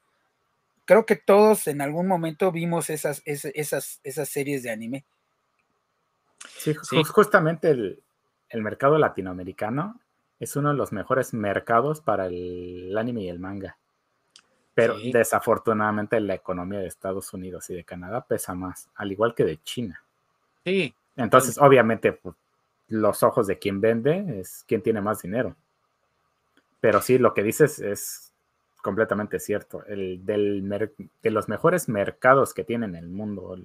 creo que todos en algún momento vimos esas, esas, esas, series de anime. sí. justamente el, el mercado latinoamericano es uno de los mejores mercados para el anime y el manga. Pero desafortunadamente la economía de Estados Unidos y de Canadá pesa más, al igual que de China. Sí. Entonces, obviamente, pues, los ojos de quien vende es quien tiene más dinero. Pero sí, lo que dices es completamente cierto. El del de los mejores mercados que tiene en el mundo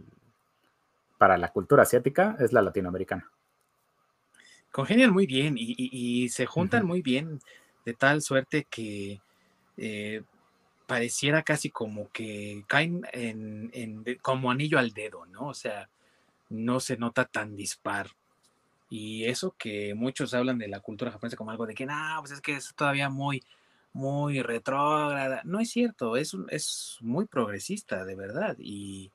para la cultura asiática es la latinoamericana congenian muy bien y, se juntan muy bien de tal suerte que eh, pareciera casi como que caen en, como anillo al dedo, ¿no? O sea, no se nota tan dispar. Y eso que muchos hablan de la cultura japonesa como algo de que, no, pues es que es todavía muy, muy retrógrada. No es cierto, es, es muy progresista, de verdad. Y,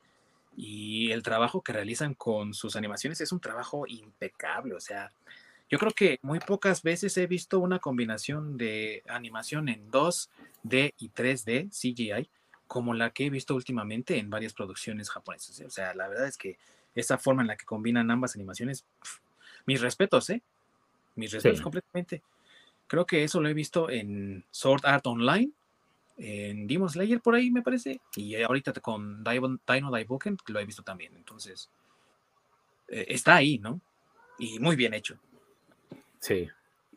y el trabajo que realizan con sus animaciones es un trabajo impecable. O sea, yo creo que muy pocas veces he visto una combinación de animación en 2D y 3D CGI como la que he visto últimamente en varias producciones japonesas. ¿eh? O sea, la verdad es que esa forma en la que combinan ambas animaciones, mis respetos, ¿eh? Mis respetos completamente. Creo que eso lo he visto en Sword Art Online, en Demon Slayer por ahí me parece, y ahorita con Dino, Dino Daiboken lo he visto también. Entonces, eh, está ahí, ¿no? Y muy bien hecho. Sí.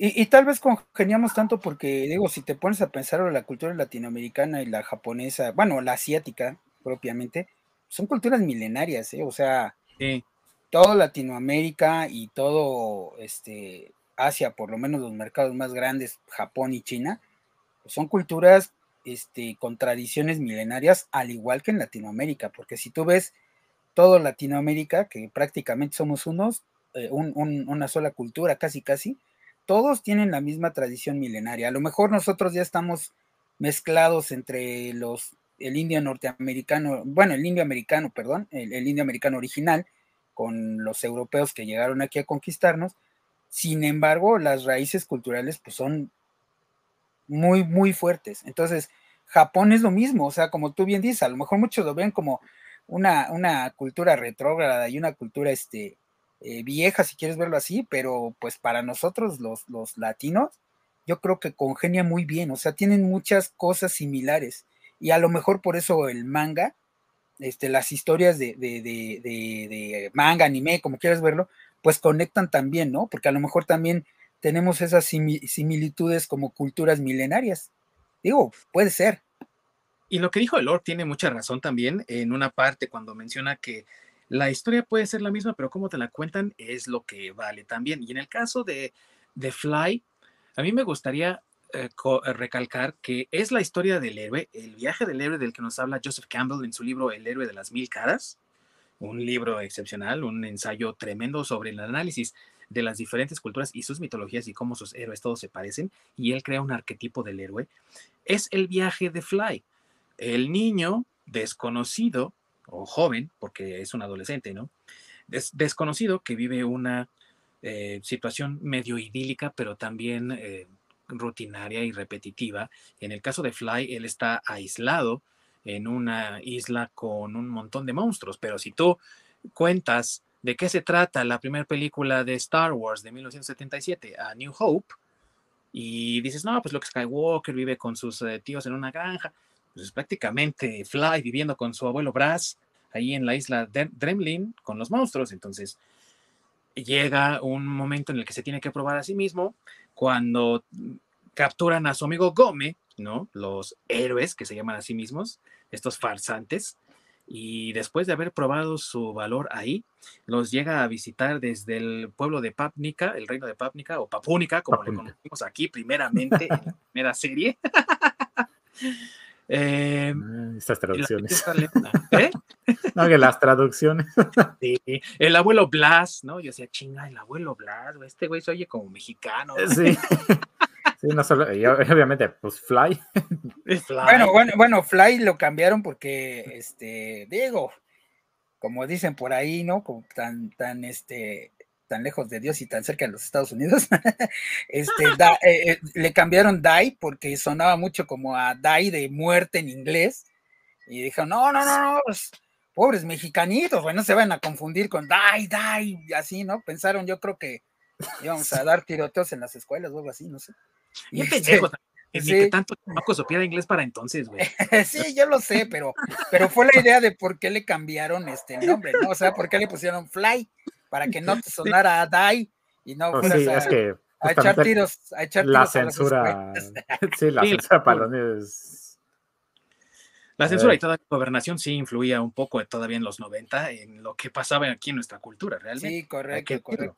Y, tal vez congeniamos tanto porque, digo, si te pones a pensar en la cultura latinoamericana y la japonesa, bueno, la asiática propiamente, son culturas milenarias, ¿eh? O sea, todo Latinoamérica y todo este, Asia, por lo menos los mercados más grandes, Japón y China, pues son culturas este, con tradiciones milenarias, al igual que en Latinoamérica, porque si tú ves todo Latinoamérica, que prácticamente somos unos, eh, una sola cultura, casi casi, todos tienen la misma tradición milenaria. A lo mejor nosotros ya estamos mezclados entre los, el indio norteamericano, bueno, el indio americano, perdón, el, indio americano original, con los europeos que llegaron aquí a conquistarnos. Sin embargo, las raíces culturales pues son muy, muy fuertes. Entonces, Japón es lo mismo, o sea, como tú bien dices, a lo mejor muchos lo ven como una, una cultura retrógrada y una cultura este, eh, vieja, si quieres verlo así, pero pues para nosotros los, los latinos, yo creo que congenia muy bien, o sea, tienen muchas cosas similares y a lo mejor por eso el manga, este, las historias de, de, de, de manga, anime, como quieras verlo, pues conectan también, ¿no? Porque a lo mejor también tenemos esas similitudes como culturas milenarias. Digo, puede ser. Y lo que dijo el Lord tiene mucha razón también en una parte cuando menciona que la historia puede ser la misma, pero cómo te la cuentan es lo que vale también. Y en el caso de, de Fly, a mí me gustaría eh, eh, recalcar que es la historia del héroe, el viaje del héroe del que nos habla Joseph Campbell en su libro El héroe de las mil caras, un libro excepcional, un ensayo tremendo sobre el análisis de las diferentes culturas y sus mitologías y cómo sus héroes todos se parecen, y él crea un arquetipo del héroe, es el viaje de Fly. El niño desconocido o joven, porque es un adolescente, ¿no? desconocido que vive una eh, situación medio idílica, pero también eh, rutinaria y repetitiva. En el caso de Fly, él está aislado en una isla con un montón de monstruos, pero si tú cuentas de qué se trata la primera película de Star Wars de 1977, A New Hope, y dices, no, pues Luke Skywalker vive con sus eh, tíos en una granja, pues es prácticamente Fly viviendo con su abuelo Brass ahí en la isla de Dremlin con los monstruos, entonces llega un momento en el que se tiene que probar a sí mismo cuando capturan a su amigo Gome, ¿no? Los héroes que se llaman a sí mismos, estos farsantes, y después de haber probado su valor ahí, los llega a visitar desde el pueblo de Papnica, el reino de Papnica o Papúnica, como le conocimos aquí primeramente en la primera serie. eh, Estas traducciones. ¿Eh? no, que las traducciones. sí, el abuelo Blas, ¿no? Yo decía, chinga, el abuelo Blas, este güey se oye como mexicano. Sí. Sí, no solo, y obviamente, pues Fly. Bueno, bueno, bueno, Fly lo cambiaron porque, este, digo, como dicen por ahí, ¿no? Como tan, tan, este, tan lejos de Dios y tan cerca de los Estados Unidos, este, eh, eh, le cambiaron Die porque sonaba mucho como a Die de muerte en inglés. Y dijeron, no, no, no, no, pues, pobres mexicanitos, bueno, no se van a confundir con Die, Die, y así, ¿no? Pensaron, yo creo que íbamos a dar tiroteos en las escuelas o algo así, no sé. Y pendejo, sí. que tanto supiera inglés para entonces, güey. sí, yo lo sé, pero, pero fue la idea de por qué le cambiaron este nombre, ¿no? O sea, por qué le pusieron Fly, para que no te sonara a Die y no pues sí, es que a echar tiros, a echar la censura, sí, la censura para los La censura y toda la gobernación sí influía un poco todavía en los 90 en lo que pasaba aquí en nuestra cultura, realmente. Sí, correcto, correcto.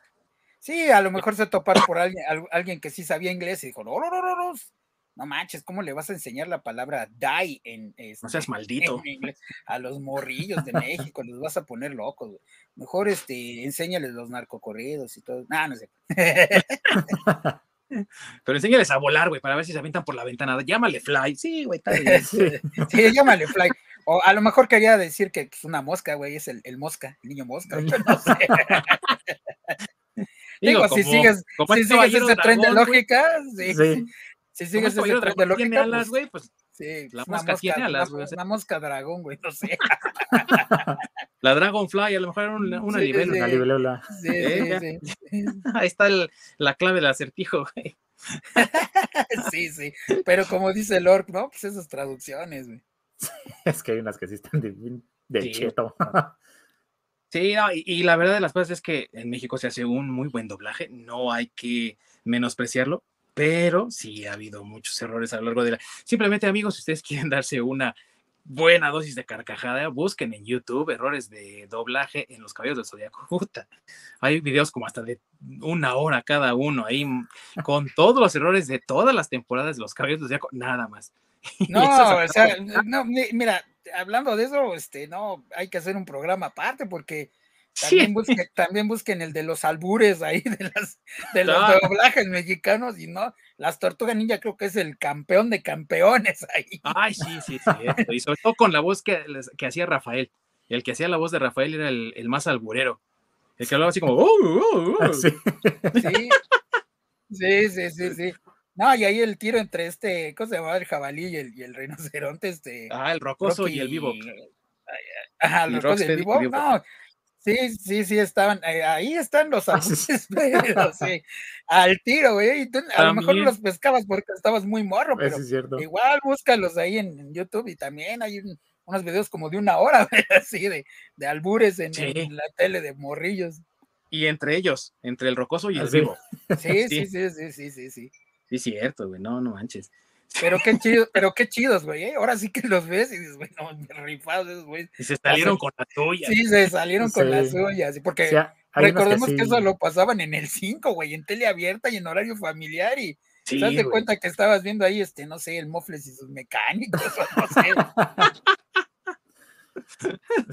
Sí, a lo mejor se toparon por alguien, alguien que sí sabía inglés y dijo, no, no, no, no, no manches, ¿cómo le vas a enseñar la palabra die en este, No seas maldito. a los morrillos de México, los vas a poner locos, Mejor este, enséñales los narcocorridos y todo. No, no sé. Pero enséñales a volar, güey, para ver si se avientan por la ventana. Llámale fly. Sí, güey, sí. sí, llámale fly. O a lo mejor quería decir que es una mosca, güey, es el, el mosca, el niño mosca. No sé. Digo, si sigues, si este sigues ese tren de lógica, sí. Si sigues ese tren de lógica. alas, pues, güey, pues. Sí, la mosca, tiene alas, güey. Una, mosca dragón, güey, no sé. la Dragonfly, a lo mejor era una, una sí, libélula. Una libélula. Sí, ¿Eh? sí, Ahí está el, la clave del acertijo, güey. sí, sí. Pero como dice Lord, ¿no? Pues esas traducciones, güey. Es que hay unas que sí están de, de cheto. Sí, y, la verdad de las cosas es que en México se hace un muy buen doblaje, no hay que menospreciarlo, pero sí ha habido muchos errores a lo largo de la... Simplemente amigos, si ustedes quieren darse una buena dosis de carcajada, busquen en YouTube errores de doblaje en los caballos del Zodiaco. hay videos como hasta de una hora cada uno ahí con todos los errores de todas las temporadas de los caballos del Zodiaco, nada más. No, o sea, no, mira, hablando de eso, este, no, hay que hacer un programa aparte porque también, busquen, también busquen el de los albures ahí, de, las, de los doblajes mexicanos, y no, las Tortugas Ninja creo que es el campeón de campeones ahí. Ay, sí, sí, sí, y sobre todo con la voz que, que hacía Rafael. El que hacía la voz de Rafael era el, el más alburero. El que hablaba así como. Oh, oh, oh". Sí. sí. sí, sí, sí, No, y ahí el tiro entre este, ¿cómo se llamaba? El jabalí y el, y el rinoceronte, este. Ah, el rocoso y el vivo. Ajá, el rocoso y el vivo. No, Sí, sí, sí, estaban, eh, ahí están los pero sí, al tiro, güey, a lo mejor los pescabas porque estabas muy morro, pero igual búscalos ahí en, YouTube y también hay unos videos como de una hora, así, de, de albures en, la tele de morrillos. Y entre ellos, entre el rocoso y el vivo. Sí, sí, sí, sí, sí, sí, sí. Sí, cierto, güey, no, no manches. Pero qué chido, pero qué chidos, güey. ¿eh? Ahora sí que los ves y dices, güey, no, rifados güey. Y se salieron con la suya. Sí, se salieron con la suya. Porque recordemos que, eso lo pasaban en el 5, güey, en tele abierta y en horario familiar. Y te das cuenta que estabas viendo ahí, este, no sé, el Mofles y sus mecánicos, no sé.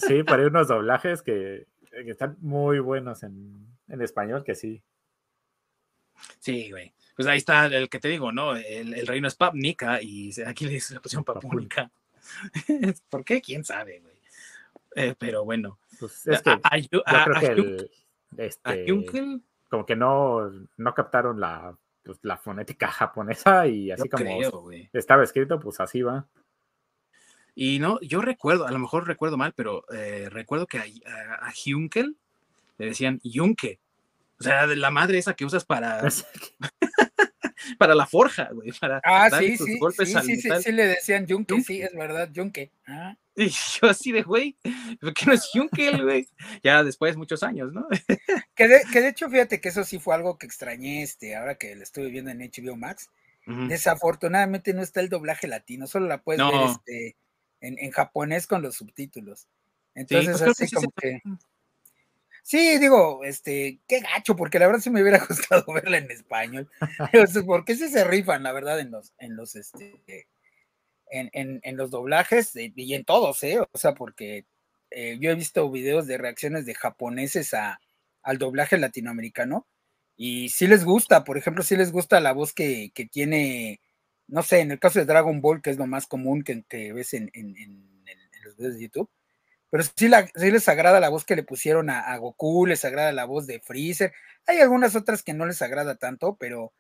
Sí, para unos doblajes que, que están muy buenos en, en español, que sí. Sí, güey pues ahí está el que te digo, ¿no? El, reino es Papnica y aquí le pusieron Papúnica. ¿Por qué? ¿Quién sabe, güey? Eh, pero bueno. Pues es que yo creo que el, este, como que no, no captaron la, pues, la fonética japonesa y así como estaba escrito, pues así va. Y no, yo recuerdo, a lo mejor recuerdo mal, pero eh, recuerdo que a, a, Junkel le decían Yunke. O sea, de la madre esa que usas para. para la forja, güey. Para ah, sí, sí, golpes sí, sí, sí, sí, le decían yunque, sí, es verdad, yunque. Ah. Y yo así de, güey, ¿por qué no es yunque, güey? Ya después, muchos años, ¿no? que, de, que de hecho, fíjate que eso sí fue algo que extrañé, este, ahora que lo estuve viendo en HBO Max. Desafortunadamente no está el doblaje latino, solo la puedes ver este, en, en, japonés con los subtítulos. Entonces, pues así como que. Sí, digo, este, qué gacho, porque la verdad sí me hubiera gustado verla en español. porque sí se rifan, la verdad, en los, en los, este, en, en, los doblajes y en todos, ¿eh? O sea, porque eh, yo he visto videos de reacciones de japoneses a, al doblaje latinoamericano y sí les gusta, por ejemplo, sí les gusta la voz que, que tiene, no sé, en el caso de Dragon Ball, que es lo más común que, que ves en, en, los videos de YouTube, pero sí, la, les agrada la voz que le pusieron a, Goku, les agrada la voz de Freezer. Hay algunas otras que no les agrada tanto, pero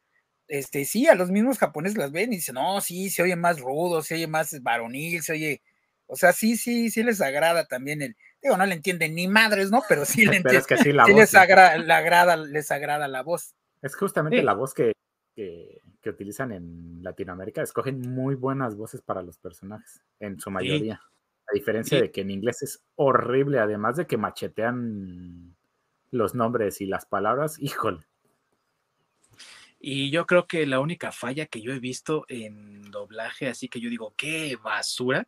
este sí, a los mismos japoneses las ven y dicen, no, sí, se oye más rudo, se oye más varonil, se oye, o sea, sí, sí, sí les agrada también el, digo, no le entienden ni madres, ¿no? Pero sí le entienden, sí, les, agrada, les agrada la voz. Es justamente la voz que, que, utilizan en Latinoamérica, escogen muy buenas voces para los personajes, en su mayoría. A diferencia de que en inglés es horrible, además de que machetean los nombres y las palabras, híjole. Y yo creo que la única falla que yo he visto en doblaje, así que yo digo, qué basura,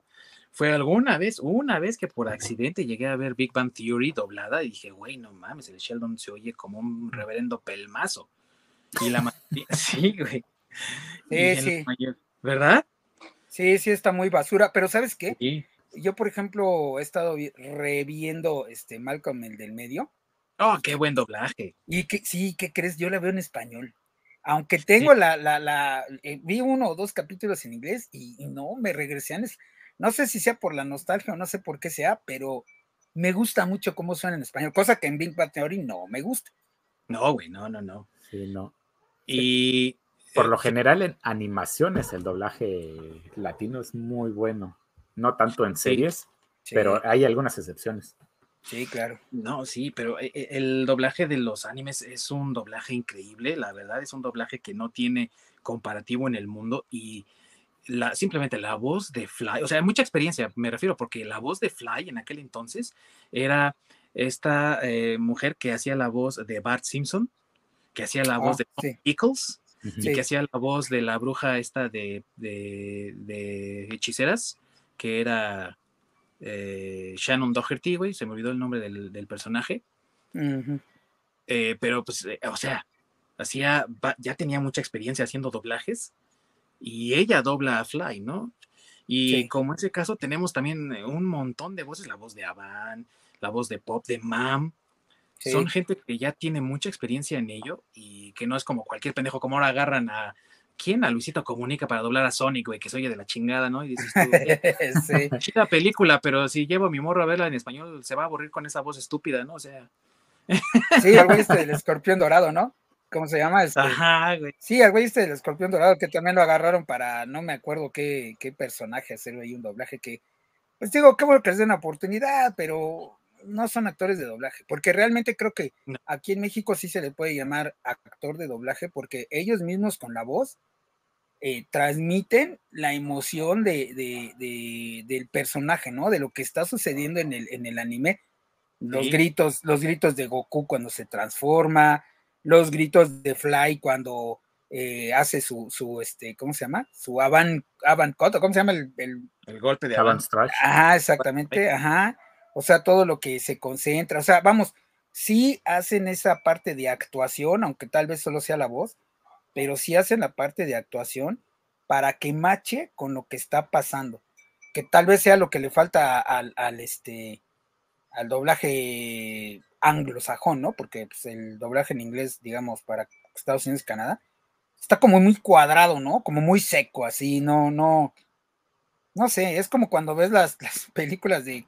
fue alguna vez, una vez que por accidente llegué a ver Big Bang Theory doblada y dije, güey, no mames, el Sheldon se oye como un reverendo pelmazo. Y la sí, güey. Sí, sí. ¿Verdad? Sí, sí, está muy basura, pero ¿sabes qué? Sí. Yo, por ejemplo, he estado reviendo este Malcolm el del medio. Oh, qué buen doblaje. Y que sí, ¿qué crees? Yo la veo en español. Aunque tengo la, la, la, eh, vi uno o dos capítulos en inglés y, no, me regresé a, no sé si sea por la nostalgia o no sé por qué sea, pero me gusta mucho cómo suena en español, cosa que en Big Bang Theory no me gusta. No, güey, no, no, no. Sí, no. Y por lo general en animaciones el doblaje latino es muy bueno. No tanto en series, pero hay algunas excepciones. Sí, claro. No, sí, pero eh, eh, el doblaje de los animes es un doblaje increíble, la verdad es un doblaje que no tiene comparativo en el mundo y la, simplemente la voz de Fly, o sea, hay mucha experiencia, me refiero, porque la voz de Fly en aquel entonces era esta eh, mujer que hacía la voz de Bart Simpson, que hacía la voz ah, de Pickles y que hacía la voz de la bruja esta de, de hechiceras, que era eh, Shannon Doherty, güey, se me olvidó el nombre del, personaje. Eh, pero pues, eh, o sea, hacía, ya tenía mucha experiencia haciendo doblajes y ella dobla a Fly, ¿no? Y como en ese caso tenemos también un montón de voces, la voz de Avan, la voz de Pop, de Mam. Son gente que ya tiene mucha experiencia en ello y que no es como cualquier pendejo, como ahora agarran a, ¿quién? A Luisito Comunica para doblar a Sonic, güey, que se oye de la chingada, ¿no? Y dices tú, sí. chida película, pero si llevo a mi morro a verla en español, se va a aburrir con esa voz estúpida, ¿no? O sea. sí, el güey este del escorpión dorado, ¿no? ¿Cómo se llama? Este, Ajá, güey. Sí, el güey este del escorpión dorado, que también lo agarraron para, no me acuerdo qué, qué personaje hacerlo ahí, un doblaje que, pues digo, qué bueno que les den una oportunidad, pero no son actores de doblaje, porque realmente creo que aquí en México sí se le puede llamar actor de doblaje, porque ellos mismos con la voz eh, transmiten la emoción de, del personaje, ¿no? De lo que está sucediendo en el, en el anime. Los gritos, los gritos de Goku cuando se transforma, los gritos de Fly cuando eh, hace su, su, este, ¿cómo se llama? Su avant, avant ¿cómo se llama el, el, golpe de avant strike? Ajá, exactamente, ajá. O sea, todo lo que se concentra, o sea, vamos, sí hacen esa parte de actuación, aunque tal vez solo sea la voz, pero sí hacen la parte de actuación para que mache con lo que está pasando, que tal vez sea lo que le falta al, este al doblaje anglosajón, ¿no? Porque pues, el doblaje en inglés, digamos, para Estados Unidos y Canadá, está como muy cuadrado, ¿no? Como muy seco, así, no, no, no sé, es como cuando ves las, películas de,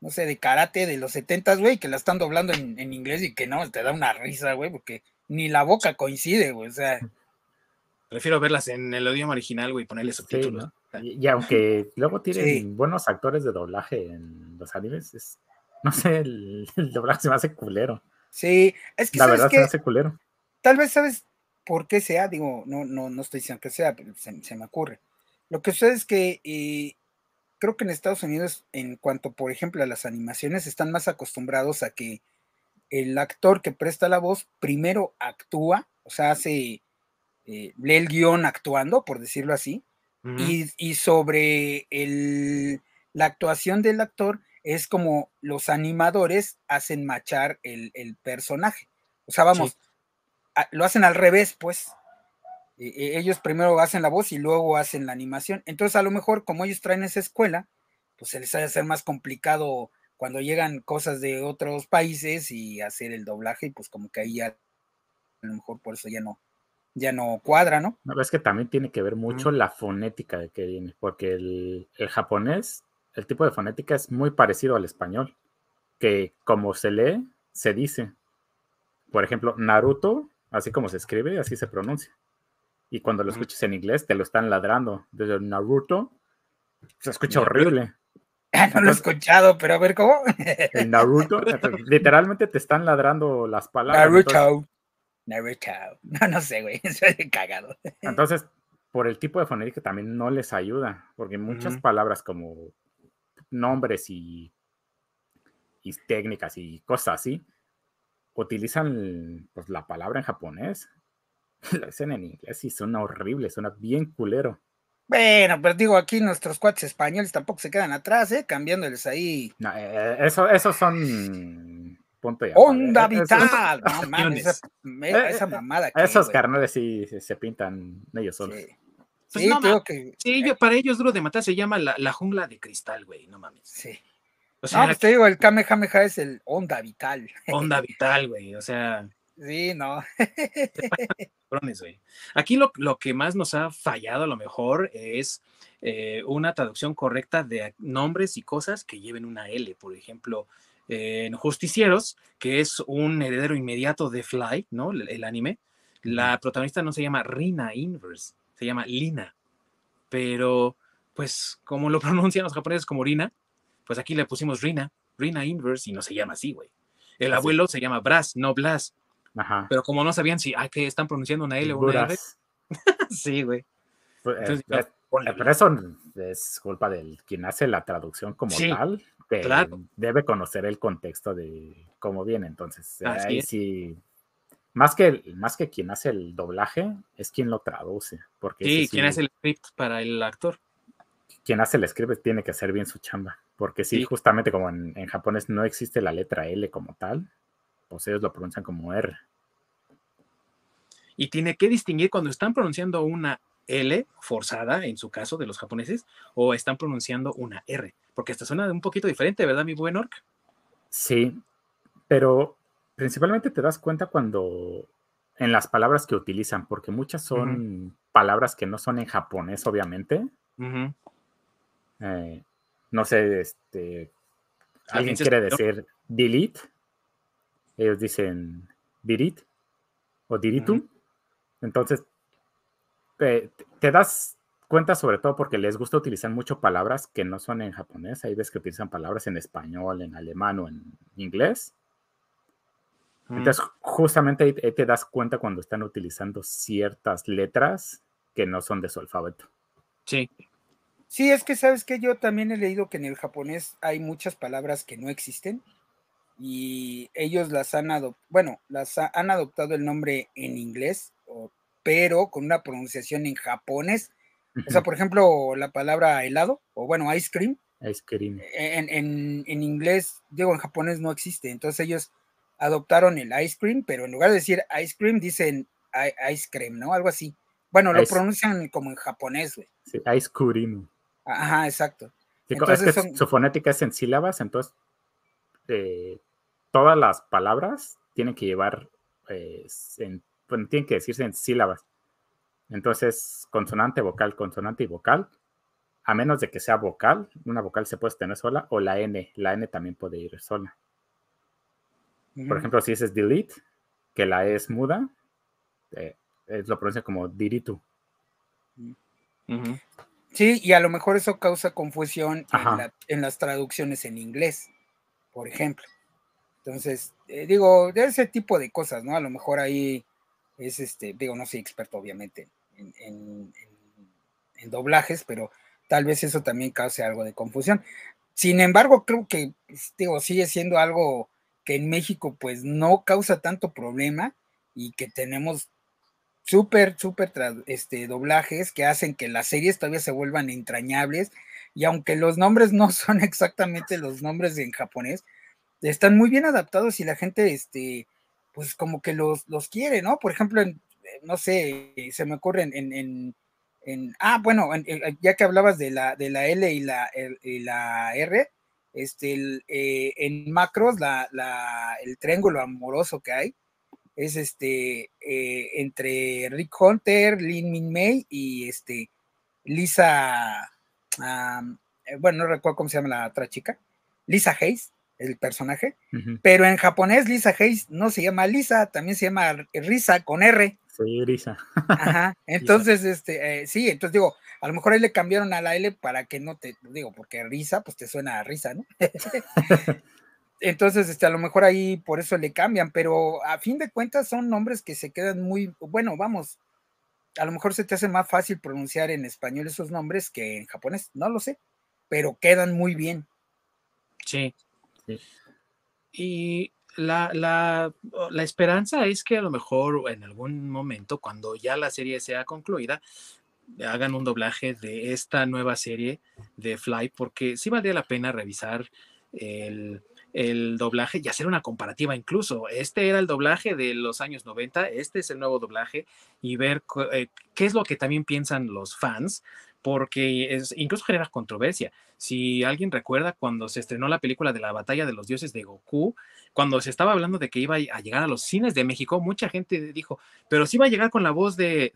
no sé, de karate de los setentas, güey, que la están doblando en, en, inglés y que no, te da una risa, güey, porque ni la boca coincide, güey, o sea. Prefiero verlas en el idioma original, güey, y ponerle subtítulos. y, aunque luego tienen buenos actores de doblaje en los animes, es, no sé, el, doblaje se me hace culero. Sí, es que la verdad se me hace culero. Tal vez sabes por qué sea, digo, no, no, no estoy diciendo que sea, pero se, me ocurre. Lo que sucede es que eh, creo que en Estados Unidos, en cuanto, por ejemplo, a las animaciones, están más acostumbrados a que el actor que presta la voz primero actúa, o sea, hace, eh, lee el guion actuando, por decirlo así, y, sobre el, la actuación del actor es como los animadores hacen machar el, personaje. O sea, vamos, lo hacen al revés, pues. E, e, ellos primero hacen la voz y luego hacen la animación. Entonces, a lo mejor, como ellos traen esa escuela, pues se les hace hacer más complicado cuando llegan cosas de otros países y hacer el doblaje, y pues como que ahí ya a lo mejor por eso ya no, ya no cuadra, ¿no? No, es que también tiene que ver mucho la fonética de que viene, porque el, japonés, el tipo de fonética es muy parecido al español, que como se lee, se dice. Por ejemplo, Naruto, así como se escribe, así se pronuncia. Y cuando lo escuches en inglés, te lo están ladrando. Desde Naruto, se escucha horrible. no lo he escuchado, pero a ver cómo. El Naruto, literalmente te están ladrando las palabras. Naruto. Naruto. No, no sé, güey. Soy cagado. Entonces, por el tipo de fonética también no les ayuda, porque muchas palabras como nombres y, y técnicas y cosas así utilizan pues, la palabra en japonés. Lo dicen en inglés y suena horrible, suena bien culero. Bueno, pero digo, aquí nuestros cuates españoles tampoco se quedan atrás, ¿eh? Cambiándoles ahí. No, eh, eso, esos son punto ya. ¡Onda vital! no mames, esa, eh, esa, mamada. esos carnales sí se, pintan ellos solos. Sí. Pues sí, no, que, sí yo, para ellos duro de matar se llama la, la jungla de cristal, güey, no mames. Sí. O sea, no, pues te digo, el Kamehameha es el onda vital. Onda vital, güey, o sea. Sí, no. Aquí lo, que más nos ha fallado a lo mejor es eh, una traducción correcta de nombres y cosas que lleven una L. Por ejemplo, en Justicieros, que es un heredero inmediato de Fly, ¿no? El, anime. La protagonista no se llama Rina Inverse, se llama Lina. Pero, pues, como lo pronuncian los japoneses como Rina, pues aquí le pusimos Rina, Rina Inverse, y no se llama así, güey. El abuelo se llama Brass, no Blas. Pero como no sabían si, ah, que están pronunciando una L o una R. sí, güey. Pues, eh, eh, pero eso es culpa del quien hace la traducción como tal, que debe conocer el contexto de cómo viene. Entonces, ahí sí, más que, más que quien hace el doblaje, es quien lo traduce. Porque sí, quien hace el script para el actor. Quien hace el script tiene que hacer bien su chamba. Porque sí, justamente como en, en japonés no existe la letra L como tal, pues ellos lo pronuncian como R. Y tiene que distinguir cuando están pronunciando una L forzada, en su caso de los japoneses, o están pronunciando una R, porque esta suena un poquito diferente, ¿verdad, mi buen Orc? Sí, pero principalmente te das cuenta cuando en las palabras que utilizan, porque muchas son palabras que no son en japonés, obviamente. Eh, no sé, este, alguien quiere decir delete, ellos dicen dirit o diritum. Entonces, te, das cuenta sobre todo porque les gusta utilizar mucho palabras que no son en japonés. Ahí ves que utilizan palabras en español, en alemán o en inglés. Entonces, justamente ahí, te das cuenta cuando están utilizando ciertas letras que no son de su alfabeto. Sí. Sí, es que sabes que yo también he leído que en el japonés hay muchas palabras que no existen y ellos las han adoptado, bueno, las han adoptado el nombre en inglés, pero con una pronunciación en japonés. O sea, por ejemplo, la palabra helado, o bueno, ice cream. Ice cream. En, en, en inglés, digo, en japonés no existe. Entonces ellos adoptaron el ice cream, pero en lugar de decir ice cream, dicen ice cream, ¿no? Algo así. Bueno, lo pronuncian como en japonés, güey. Sí, ice cream. Ajá, exacto. es que su fonética es en sílabas, entonces eh, todas las palabras tienen que llevar, eh, tienen que decirse en sílabas. Entonces, consonante, vocal, consonante y vocal, a menos de que sea vocal, una vocal se puede tener sola, o la N, la N también puede ir sola. Por ejemplo, si dices delete, que la E es muda, eh, lo pronuncia como diritu. Sí, y a lo mejor eso causa confusión en, las traducciones en inglés, por ejemplo. Entonces, eh, digo, de ese tipo de cosas, ¿no? A lo mejor ahí es este, digo, no soy experto obviamente en, doblajes, pero tal vez eso también cause algo de confusión. Sin embargo, creo que, pues, digo, sigue siendo algo que en México pues no causa tanto problema y que tenemos súper, súper este, doblajes que hacen que las series todavía se vuelvan entrañables y aunque los nombres no son exactamente los nombres en japonés, están muy bien adaptados y la gente, este, pues como que los, los quiere, ¿no? Por ejemplo, en, no sé, se me ocurre en, en, en ah, bueno, ya que hablabas de la, de la L y la, y la R, este, eh, en macros, la, el triángulo amoroso que hay es este eh, entre Rick Hunter, Lin Min Mei y este Lisa, eh, bueno, no recuerdo cómo se llama la otra chica, Lisa Hayes, el personaje, pero en japonés Lisa Hayes no se llama Lisa, también se llama Risa con R. Sí, Risa. Ajá, entonces, este, sí, entonces digo, a lo mejor ahí le cambiaron a la L para que no te, digo, porque risa, pues te suena a risa, ¿no? Entonces, este, a lo mejor ahí por eso le cambian, pero a fin de cuentas son nombres que se quedan muy, bueno, vamos, a lo mejor se te hace más fácil pronunciar en español esos nombres que en japonés, no lo sé, pero quedan muy bien. Sí. Y la, la, la, esperanza es que a lo mejor en algún momento, cuando ya la serie sea concluida, hagan un doblaje de esta nueva serie de Fly, porque sí valdría la pena revisar el, doblaje y hacer una comparativa incluso. Este era el doblaje de los años 90, este es el nuevo doblaje y ver eh, qué es lo que también piensan los fans, porque es, incluso genera controversia. Si alguien recuerda cuando se estrenó la película de la batalla de los dioses de Goku, cuando se estaba hablando de que iba a llegar a los cines de México, mucha gente dijo, pero sí va a llegar con la voz de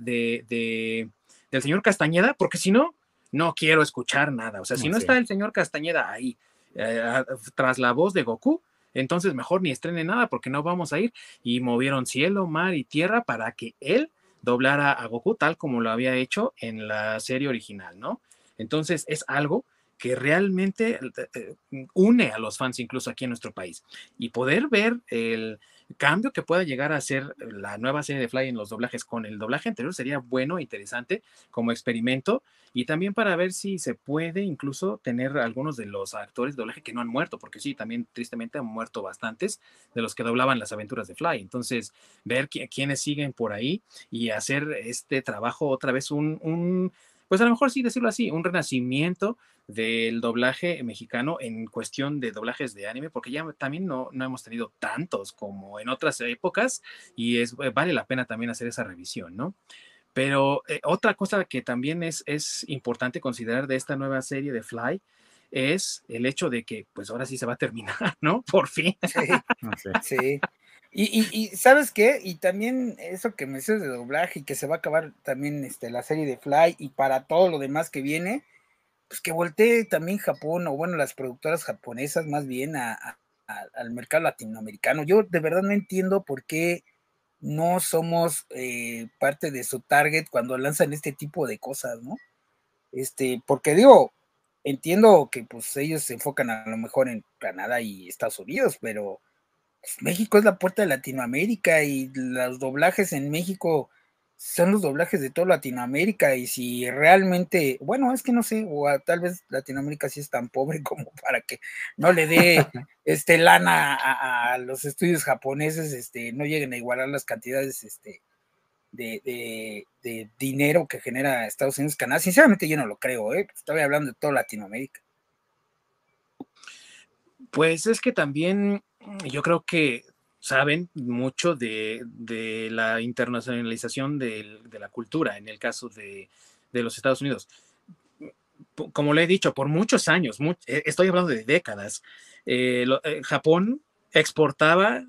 del señor Castañeda, porque si no, no quiero escuchar nada. O sea, si no está el señor Castañeda ahí, eh, tras la voz de Goku, entonces mejor ni estrene nada porque no vamos a ir. Y movieron cielo, mar y tierra para que él doblara a Goku tal como lo había hecho en la serie original, ¿no? Entonces es algo que realmente eh, eh, une a los fans incluso aquí en nuestro país. Y poder ver el, cambio que pueda llegar a ser la nueva serie de Fly en los doblajes con el doblaje anterior sería bueno, interesante como experimento y también para ver si se puede incluso tener algunos de los actores de doblaje que no han muerto, porque sí, también tristemente han muerto bastantes de los que doblaban las aventuras de Fly. Entonces, ver quiénes siguen por ahí y hacer este trabajo otra vez un pues a lo mejor sí decirlo así, un renacimiento del doblaje mexicano en cuestión de doblajes de anime, porque ya también no, no hemos tenido tantos como en otras épocas y es, eh, vale la pena también hacer esa revisión, ¿no? Pero eh, otra cosa que también es, es importante considerar de esta nueva serie de Fly es el hecho de que pues ahora sí se va a terminar, ¿no? Por fin. Sí. sí. Y, y, ¿sabes qué? Y también eso que me dices de doblaje y que se va a acabar también este, la serie de Fly y para todo lo demás que viene, pues que voltee también Japón, o bueno, las productoras japonesas más bien al mercado latinoamericano. Yo de verdad no entiendo por qué no somos eh, parte de su target cuando lanzan este tipo de cosas, ¿no? Este, porque digo, entiendo que pues ellos se enfocan a lo mejor en Canadá y Estados Unidos, pero México es la puerta de Latinoamérica y los doblajes en México son los doblajes de toda Latinoamérica y si realmente, bueno, es que no sé, o tal vez Latinoamérica sí es tan pobre como para que no le dé este lana a, los estudios japoneses, este, no lleguen a igualar las cantidades este, de, dinero que genera Estados Unidos, Canadá. Sinceramente yo no lo creo, ¿eh? estoy hablando de toda Latinoamérica. Pues es que también yo creo que saben mucho de, la internacionalización de, la cultura en el caso de, los Estados Unidos. Como le he dicho, por muchos años, eh, estoy hablando de décadas, eh, eh, Japón exportaba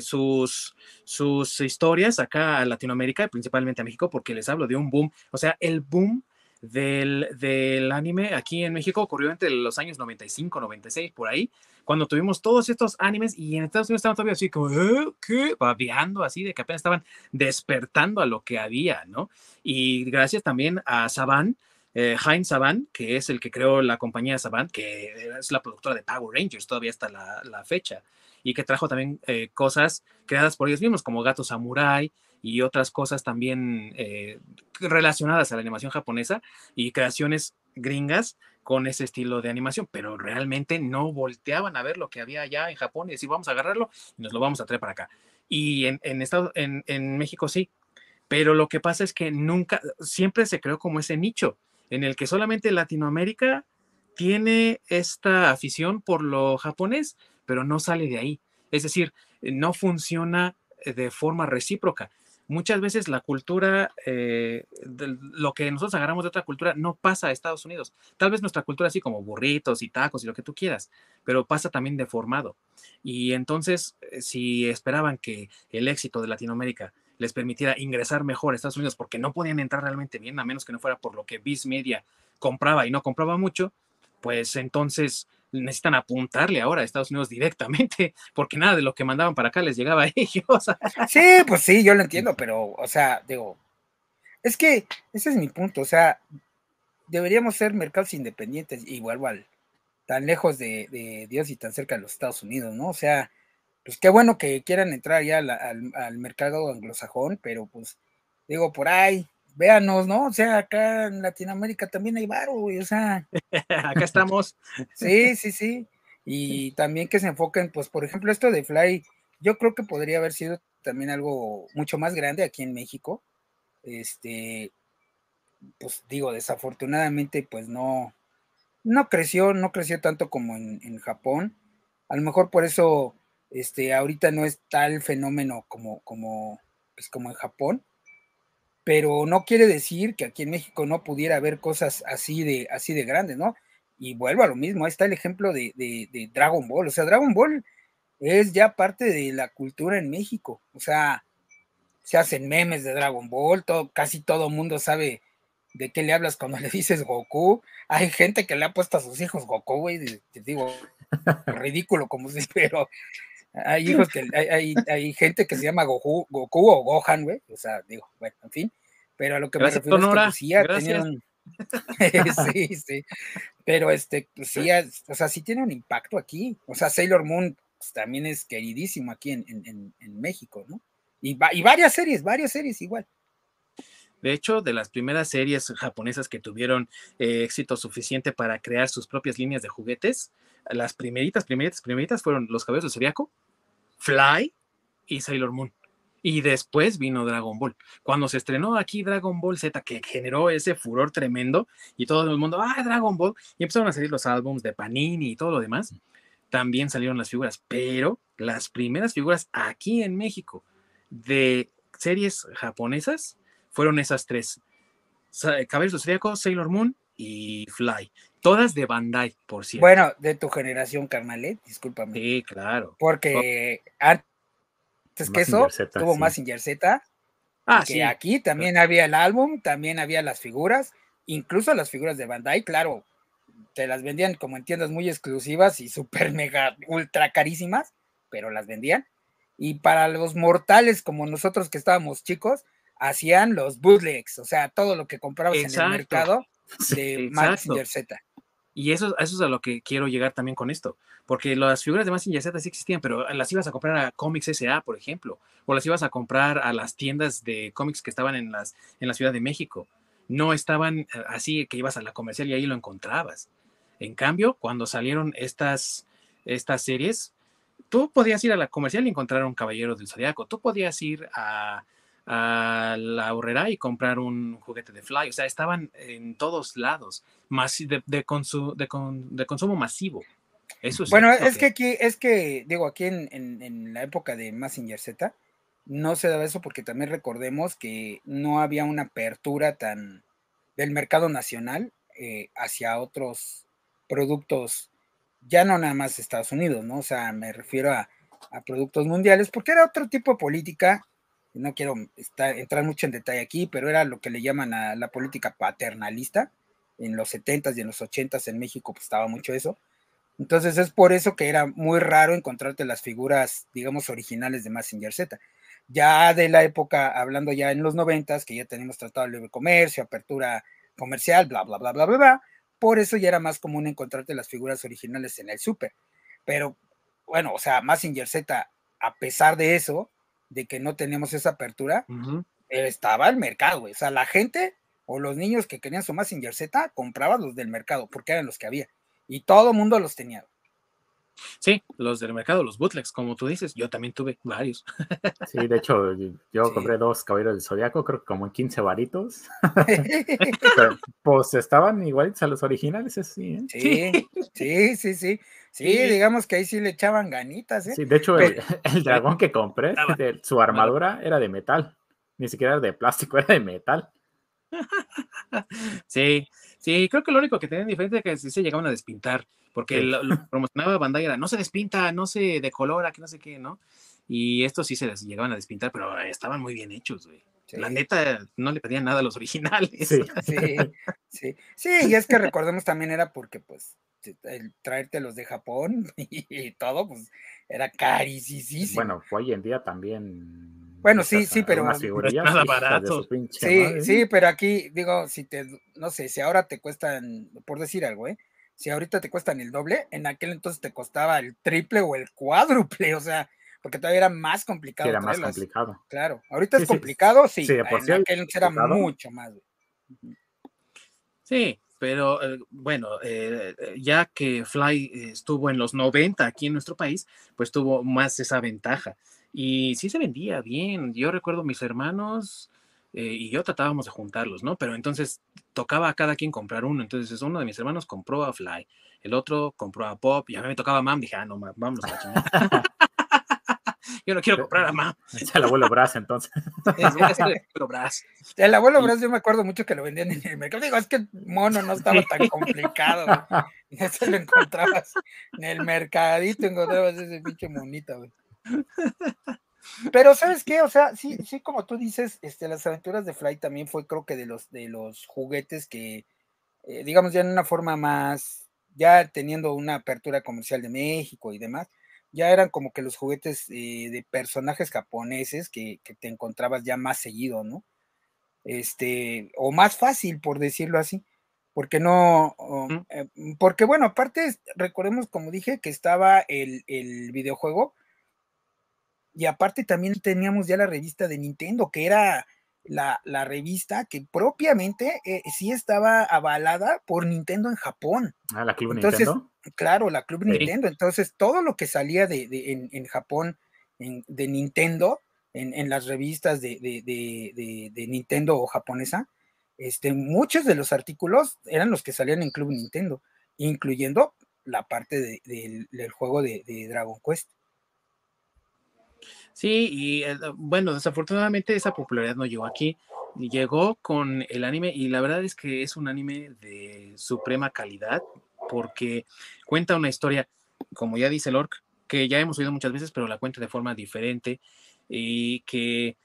sus, sus historias acá a Latinoamérica, principalmente a México, porque les hablo de un boom, o sea, el boom del, del, anime aquí en México ocurrió entre los años 95, 96, por ahí, cuando tuvimos todos estos animes y en Estados Unidos estaban todavía así como, ¿Eh? ¿qué? Babeando así, de que apenas estaban despertando a lo que había, ¿no? Y gracias también a Saban, eh, Heinz Saban, que es el que creó la compañía Saban, que es la productora de Power Rangers todavía hasta la, la fecha, y que trajo también eh, cosas creadas por ellos mismos, como Gato Samurai, y otras cosas también eh, relacionadas a la animación japonesa y creaciones gringas con ese estilo de animación, pero realmente no volteaban a ver lo que había allá en Japón y decir, vamos a agarrarlo y nos lo vamos a traer para acá. Y en, en, en, en México sí, pero lo que pasa es que nunca, siempre se creó como ese nicho en el que solamente Latinoamérica tiene esta afición por lo japonés, pero no sale de ahí. Es decir, no funciona de forma recíproca muchas veces la cultura, eh, lo que nosotros agarramos de otra cultura, no pasa a Estados Unidos. Tal vez nuestra cultura así como burritos y tacos y lo que tú quieras, pero pasa también deformado. Y entonces, eh, si esperaban que el éxito de Latinoamérica les permitiera ingresar mejor a Estados Unidos porque no podían entrar realmente bien, a menos que no fuera por lo que Viz Media compraba y no compraba mucho, pues entonces necesitan apuntarle ahora a Estados Unidos directamente, porque nada de lo que mandaban para acá les llegaba a ellos. Sí, pues sí, yo lo entiendo, pero, o sea, digo, es que ese es mi punto, o sea, deberíamos ser mercados independientes y vuelvo al tan lejos de, Dios y tan cerca de los Estados Unidos, ¿no? O sea, pues qué bueno que quieran entrar ya al, al mercado anglosajón, pero pues digo, por ahí, véanos, ¿no? O sea, acá en Latinoamérica también hay varo, güey, o sea. acá estamos. sí, sí, sí. Y también que se enfoquen, pues, por ejemplo, esto de Fly, yo creo que podría haber sido también algo mucho más grande aquí en México. Este, pues digo, desafortunadamente, pues no, no creció, no creció tanto como en, en Japón. A lo mejor por eso, este, ahorita no es tal fenómeno como, como, pues como en Japón pero no quiere decir que aquí en México no pudiera haber cosas así de, así de grandes, ¿no? Y vuelvo a lo mismo, ahí está el ejemplo de, Dragon Ball, o sea, Dragon Ball es ya parte de la cultura en México, o sea, se hacen memes de Dragon Ball, todo, casi todo mundo sabe de qué le hablas cuando le dices Goku, hay gente que le ha puesto a sus hijos Goku, güey, te digo, ridículo como si, pero hay hijos que hay, hay, gente que se llama Goku, Goku o Gohan, güey. O sea, digo, bueno, en fin. Pero a lo que me refiero es que pues, sí tenían. sí, sí. Pero este, pues sí, o sea, sí tiene un impacto aquí. O sea, Sailor Moon pues, también es queridísimo aquí en, en, en México, ¿no? Y, y varias series, varias series igual. De hecho, de las primeras series japonesas que tuvieron eh, éxito suficiente para crear sus propias líneas de juguetes, las primeritas, primeritas, primeritas fueron Los Caballeros del Zodiaco, Fly y Sailor Moon. Y después vino Dragon Ball. Cuando se estrenó aquí Dragon Ball Z, que generó ese furor tremendo, y todo el mundo, ah, Dragon Ball, y empezaron a salir los álbums de Panini y todo lo demás, también salieron las figuras. Pero las primeras figuras aquí en México de series japonesas fueron esas tres. Del Zodíaco, Sailor Moon y Fly. Todas de Bandai, por cierto. Bueno, de tu generación, carnalet, discúlpame. Sí, claro. Porque antes que eso, tuvo más Massinger Z. Ah, sí. aquí también había el álbum, también había las figuras, incluso las figuras de Bandai, claro, te las vendían como en tiendas muy exclusivas y súper mega ultra carísimas, pero las vendían. Y para los mortales como nosotros que estábamos chicos, hacían los bootlegs, o sea, todo lo que comprabas en el mercado de Massinger Z. Y eso, eso es a lo que quiero llegar también con esto, porque las figuras de Massinger Z sí existían, pero las ibas a comprar a Comics SA, por ejemplo, o las ibas a comprar a las tiendas de cómics que estaban en, las, en la Ciudad de México. No estaban eh, así que ibas a la comercial y ahí lo encontrabas. En cambio, cuando salieron estas, estas series, tú podías ir a la comercial y encontrar un Caballero del Zodiaco, tú podías ir a, la horrera y comprar un juguete de Fly, o sea, estaban en todos lados, más de, de, consumo masivo. Eso es bueno, es que... aquí, es que, digo, aquí en, en, la época de Massinger Z, no se daba eso porque también recordemos que no había una apertura tan del mercado nacional eh, hacia otros productos, ya no nada más Estados Unidos, ¿no? O sea, me refiero a, productos mundiales, porque era otro tipo de política, no quiero entrar mucho en detalle aquí, pero era lo que le llaman a la política paternalista. En los 70s y en los 80s en México pues, estaba mucho eso. Entonces es por eso que era muy raro encontrarte las figuras, digamos, originales de Massinger Z. Ya de la época, hablando ya en los 90s, que ya tenemos tratado de libre comercio, apertura comercial, bla, bla, bla, bla, bla, bla, por eso ya era más común encontrarte las figuras originales en el súper. Pero bueno, o sea, Massinger Z, a pesar de eso, de que no teníamos esa apertura, estaba el mercado, güey. O sea, la gente o los niños que querían su Massinger Z compraban los del mercado porque eran los que había. Y todo el mundo los tenía. Sí, los del mercado, los bootlegs, como tú dices, yo también tuve varios. Sí, de hecho, yo compré dos caballeros del Zodiaco, creo que como en 15 varitos. pues estaban iguales a los originales, ¿eh? sí, sí, sí, sí, sí. digamos que ahí sí le echaban ganitas, ¿eh? Sí, de hecho, el, dragón que compré, su armadura era de metal, ni siquiera era de plástico, era de metal. Sí, sí, creo que lo único que tenían diferente es que sí se llegaban a despintar porque lo, promocionaba Bandai era, no se despinta, no se decolora, que no sé qué, ¿no? Y estos sí se les llegaban a despintar, pero estaban muy bien hechos, güey. La neta, no le pedían nada a los originales. Sí, sí, sí. Sí, y es que recordemos también era porque, pues, el traértelos de Japón y, todo, pues, era carísimo. Bueno, hoy en día también bueno, sí, sí, pero nada barato. Sí, sí, pero aquí digo, si te, no sé, si ahora te cuestan, por decir algo, ¿eh? si ahorita te cuestan el doble, en aquel entonces te costaba el triple o el cuádruple, o sea, porque todavía era más complicado. era más complicado. Claro, ahorita es complicado, sí, en aquel entonces era mucho más. Sí, pero eh, bueno, eh, ya que Fly estuvo en los 90 aquí en nuestro país, pues tuvo más esa ventaja. Y sí se vendía bien. Yo recuerdo mis hermanos, eh, y yo tratábamos de juntarlos, ¿no? Pero entonces tocaba a cada quien comprar uno. Entonces uno de mis hermanos compró a Fly, el otro compró a Pop y a mí me tocaba a Mam. Dije, ah, no, vamos a la chingada. yo no quiero comprar a Mam. el abuelo Brass, entonces. el abuelo Brass. El abuelo Brass, yo me acuerdo mucho que lo vendían en el mercado. Digo, es que mono no estaba tan complicado. Ya se lo encontrabas en el mercadito, encontrabas ese pinche monito, güey. Pero, ¿sabes qué? O sea, sí, sí, como tú dices, este, las aventuras de Fly también fue, creo que de los, de los juguetes que, eh, digamos, ya en una forma más, ya teniendo una apertura comercial de México y demás, ya eran como que los juguetes eh, de personajes japoneses que, te encontrabas ya más seguido, ¿no? Este, o más fácil, por decirlo así, porque no, eh, porque bueno, aparte, recordemos, como dije, que estaba el, el videojuego, y aparte también teníamos ya la revista de Nintendo, que era la, revista que propiamente eh, sí estaba avalada por Nintendo en Japón. Ah, la Club Entonces, Nintendo. Claro, la Club Nintendo. Entonces, todo lo que salía de, en, Japón de Nintendo, en, las revistas de, de, Nintendo o japonesa, este, muchos de los artículos eran los que salían en Club Nintendo, incluyendo la parte del juego de Dragon Quest. Sí, y eh, bueno, desafortunadamente esa popularidad no llegó aquí llegó con el anime y la verdad es que es un anime de suprema calidad porque cuenta una historia, como ya dice Lork, que ya hemos oído muchas veces, pero la cuenta de forma diferente y que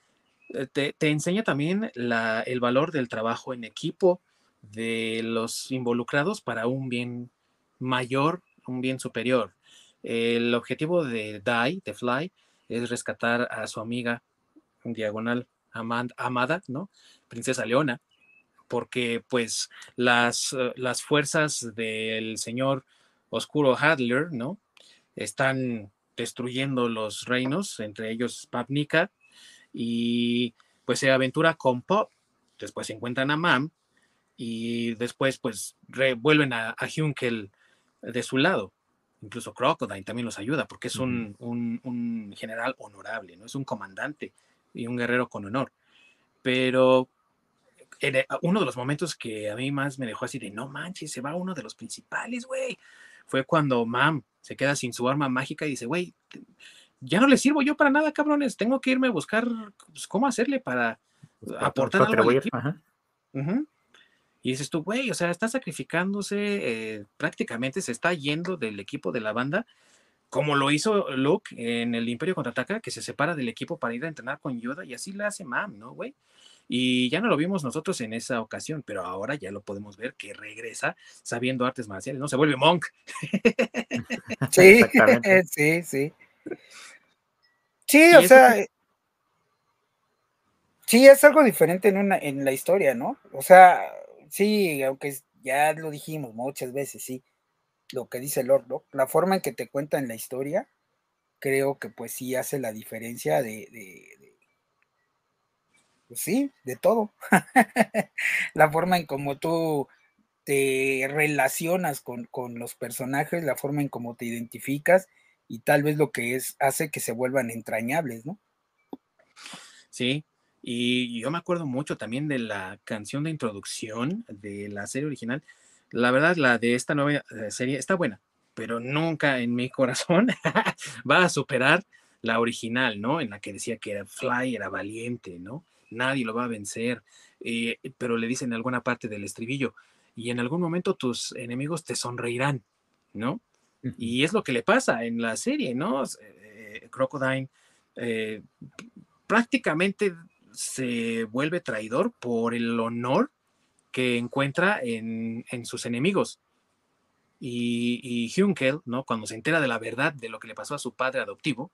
eh, te, enseña también el valor del trabajo en equipo de los involucrados para un bien mayor, un bien superior. El objetivo de Die, de Fly, es rescatar a su amiga diagonal amada, ¿no? Princesa Leona, porque pues las, eh, las fuerzas del señor Oscuro Hadler, ¿no? Están destruyendo los reinos, entre ellos Papnica, y pues se aventura con Pop, después se encuentran a Mam, y después pues vuelven a, a Hunkel de su lado. Incluso Crocodile también los ayuda porque es un, un, general honorable, ¿no? Es un comandante y un guerrero con honor. Pero uno de los momentos que a mí más me dejó así de no manches, se va uno de los principales, güey. Fue cuando Mam se queda sin su arma mágica y dice, güey, ya no le sirvo yo para nada, cabrones. Tengo que irme a buscar pues, cómo hacerle para pues, aportar algo al equipo. Y dices tú, güey, o sea, está sacrificándose, eh, prácticamente se está yendo del equipo de la banda, como lo hizo Luke en el Imperio Contraataca, que se separa del equipo para ir a entrenar con Yoda, y así le hace Mam, ¿no, güey? Y ya no lo vimos nosotros en esa ocasión, pero ahora ya lo podemos ver que regresa sabiendo artes marciales, ¿no? Se vuelve monk. Sí, sí, sí. Sí, o sea, sí, es algo diferente en, una, en la historia, ¿no? O sea, Sí, aunque ya lo dijimos muchas veces, sí, lo que dice Lord, ¿no? La forma en que te cuentan la historia, creo que pues sí hace la diferencia de, pues sí, de todo. la forma en cómo tú te relacionas con, con, los personajes, la forma en cómo te identificas y tal vez lo que es hace que se vuelvan entrañables, ¿no? Sí, y yo me acuerdo mucho también de la canción de introducción de la serie original. La verdad, la de esta nueva eh, serie está buena, pero nunca en mi corazón va a superar la original, ¿no? En la que decía que era Fly era valiente, ¿no? Nadie lo va a vencer, eh, pero le dicen en alguna parte del estribillo, y en algún momento tus enemigos te sonreirán, ¿no? Y es lo que le pasa en la serie, ¿no? Eh, Crocodile prácticamente se vuelve traidor por el honor que encuentra en, sus enemigos. Y, y Hunkel, ¿no? Cuando se entera de la verdad de lo que le pasó a su padre adoptivo,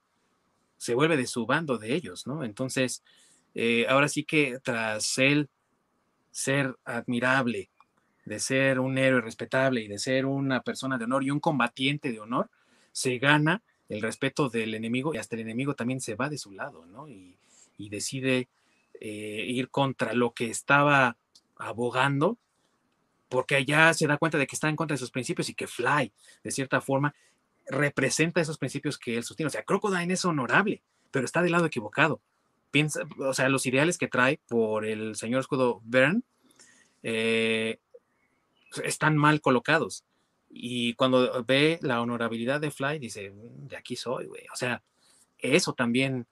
se vuelve de su bando de ellos, ¿no? Entonces, eh, ahora sí que tras él ser admirable, de ser un héroe respetable y de ser una persona de honor y un combatiente de honor, se gana el respeto del enemigo y hasta el enemigo también se va de su lado, ¿no? Y, y decide eh, ir contra lo que estaba abogando, porque ya se da cuenta de que está en contra de sus principios y que Fly, de cierta forma, representa esos principios que él sostiene. O sea, Crocodile es honorable, pero está del lado equivocado. Piensa, o sea, los ideales que trae por el señor escudo Bern eh, están mal colocados. Y cuando ve la honorabilidad de Fly, dice, mm, de aquí soy, güey. O sea, eso también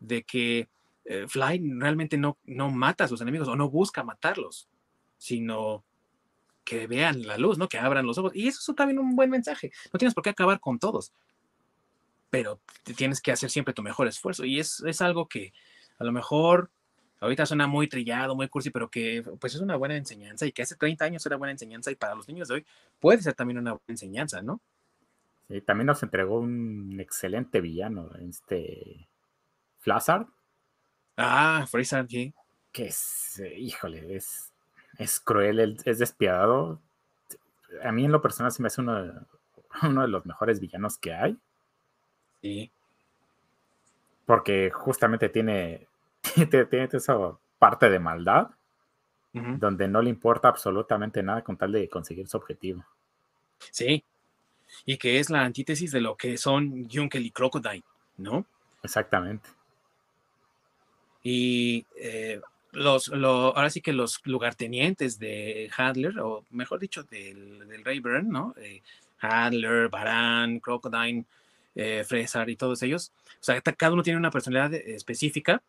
de que eh, Fly realmente no, no mata a sus enemigos o no busca matarlos, sino que vean la luz, ¿no? Que abran los ojos. Y eso es también un buen mensaje. No tienes por qué acabar con todos, pero tienes que hacer siempre tu mejor esfuerzo. Y es, es algo que a lo mejor ahorita suena muy trillado, muy cursi, pero que pues es una buena enseñanza y que hace 30 años era buena enseñanza y para los niños de hoy puede ser también una buena enseñanza, ¿no? También nos entregó un excelente villano, este Flazzard, Ah, Freezer, sí. Que es, eh, híjole, es, es cruel, es despiadado. A mí en lo personal se me hace uno de, uno de los mejores villanos que hay. Sí. Porque justamente tiene, tiene, esa parte de maldad donde no le importa absolutamente nada con tal de conseguir su objetivo. Sí. Y que es la antítesis de lo que son Junkel y Crocodile, ¿no? Exactamente. Y eh, los, ahora sí que los lugartenientes de Hadler, o mejor dicho, del, Rey ¿no? Eh, Hadler, Baran, Crocodile, eh, Fresar y todos ellos. O sea, cada uno tiene una personalidad específica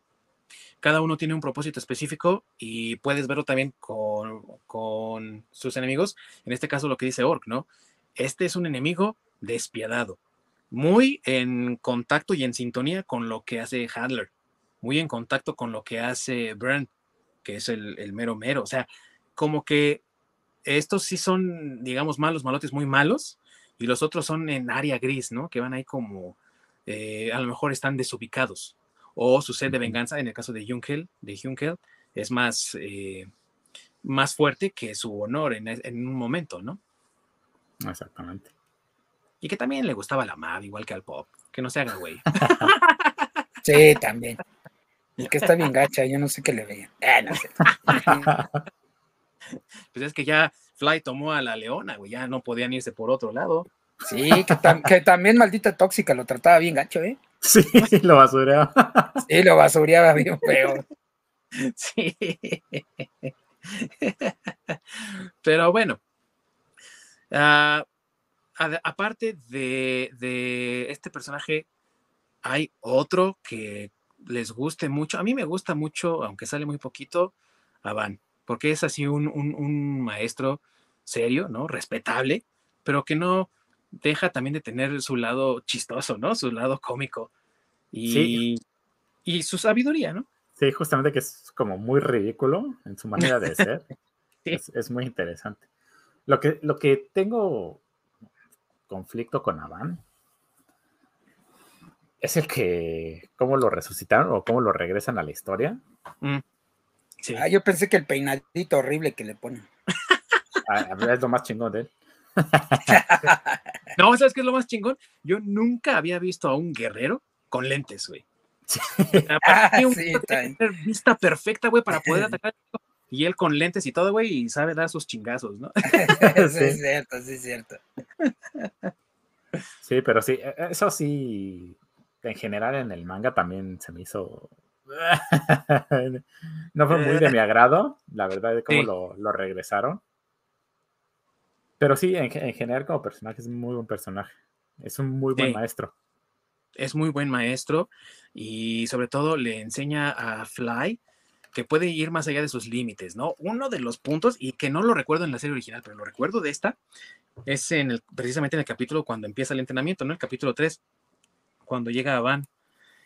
cada uno tiene un propósito específico y puedes verlo también con, con sus enemigos. En este caso, lo que dice Orc, ¿no? Este es un enemigo despiadado, muy en contacto y en sintonía con lo que hace Handler, muy en contacto con lo que hace Brent, que es el, mero mero. O sea, como que estos sí son, digamos, malos, malotes muy malos, y los otros son en área gris, ¿no? Que van ahí como, eh, a lo mejor están desubicados. O su sed de venganza, en el caso de Junkel, de Junkel, es más, eh, más fuerte que su honor en, en, un momento, ¿no? Exactamente. Y que también le gustaba la MAV, igual que al pop. Que no se haga güey. sí, también. Y que está bien gacha, yo no sé qué le veía. Eh, no sé. pues es que ya Fly tomó a la leona, güey, ya no podían irse por otro lado. Sí, que, también maldita tóxica lo trataba bien gacho, ¿eh? Sí, lo basureaba. Sí, lo basureaba bien feo. Sí. Pero bueno, ah, aparte de, de, este personaje, hay otro que les guste mucho. A mí me gusta mucho, aunque sale muy poquito, Van, porque es así un, maestro serio, ¿no? Respetable, pero que no deja también de tener su lado chistoso, ¿no? Su lado cómico. Y, y su sabiduría, ¿no? Sí, justamente que es como muy ridículo en su manera de ser. es, muy interesante. Lo que, lo que tengo conflicto con Avan es el que, ¿cómo lo resucitaron o cómo lo regresan a la historia? Mm, ah, yo pensé que el peinadito horrible que le ponen. Ah, es lo más chingón de él. no, ¿sabes qué es lo más chingón? Yo nunca había visto a un guerrero con lentes, güey. Ah, tener vista perfecta, güey, para poder atacar. Y él con lentes y todo, güey, y sabe dar sus chingazos, ¿no? sí, es cierto, sí, es cierto. Sí, pero sí, e, eso sí, en general en el manga también se me hizo. no fue muy de mi agrado, la verdad, de cómo lo, regresaron. Pero sí, en, general, como personaje, es muy buen personaje. Es un muy buen maestro. Es muy buen maestro y sobre todo le enseña a Fly que puede ir más allá de sus límites, ¿no? Uno de los puntos, y que no lo recuerdo en la serie original, pero lo recuerdo de esta, es en el, precisamente en el capítulo cuando empieza el entrenamiento, ¿no? El capítulo 3, cuando llega a Van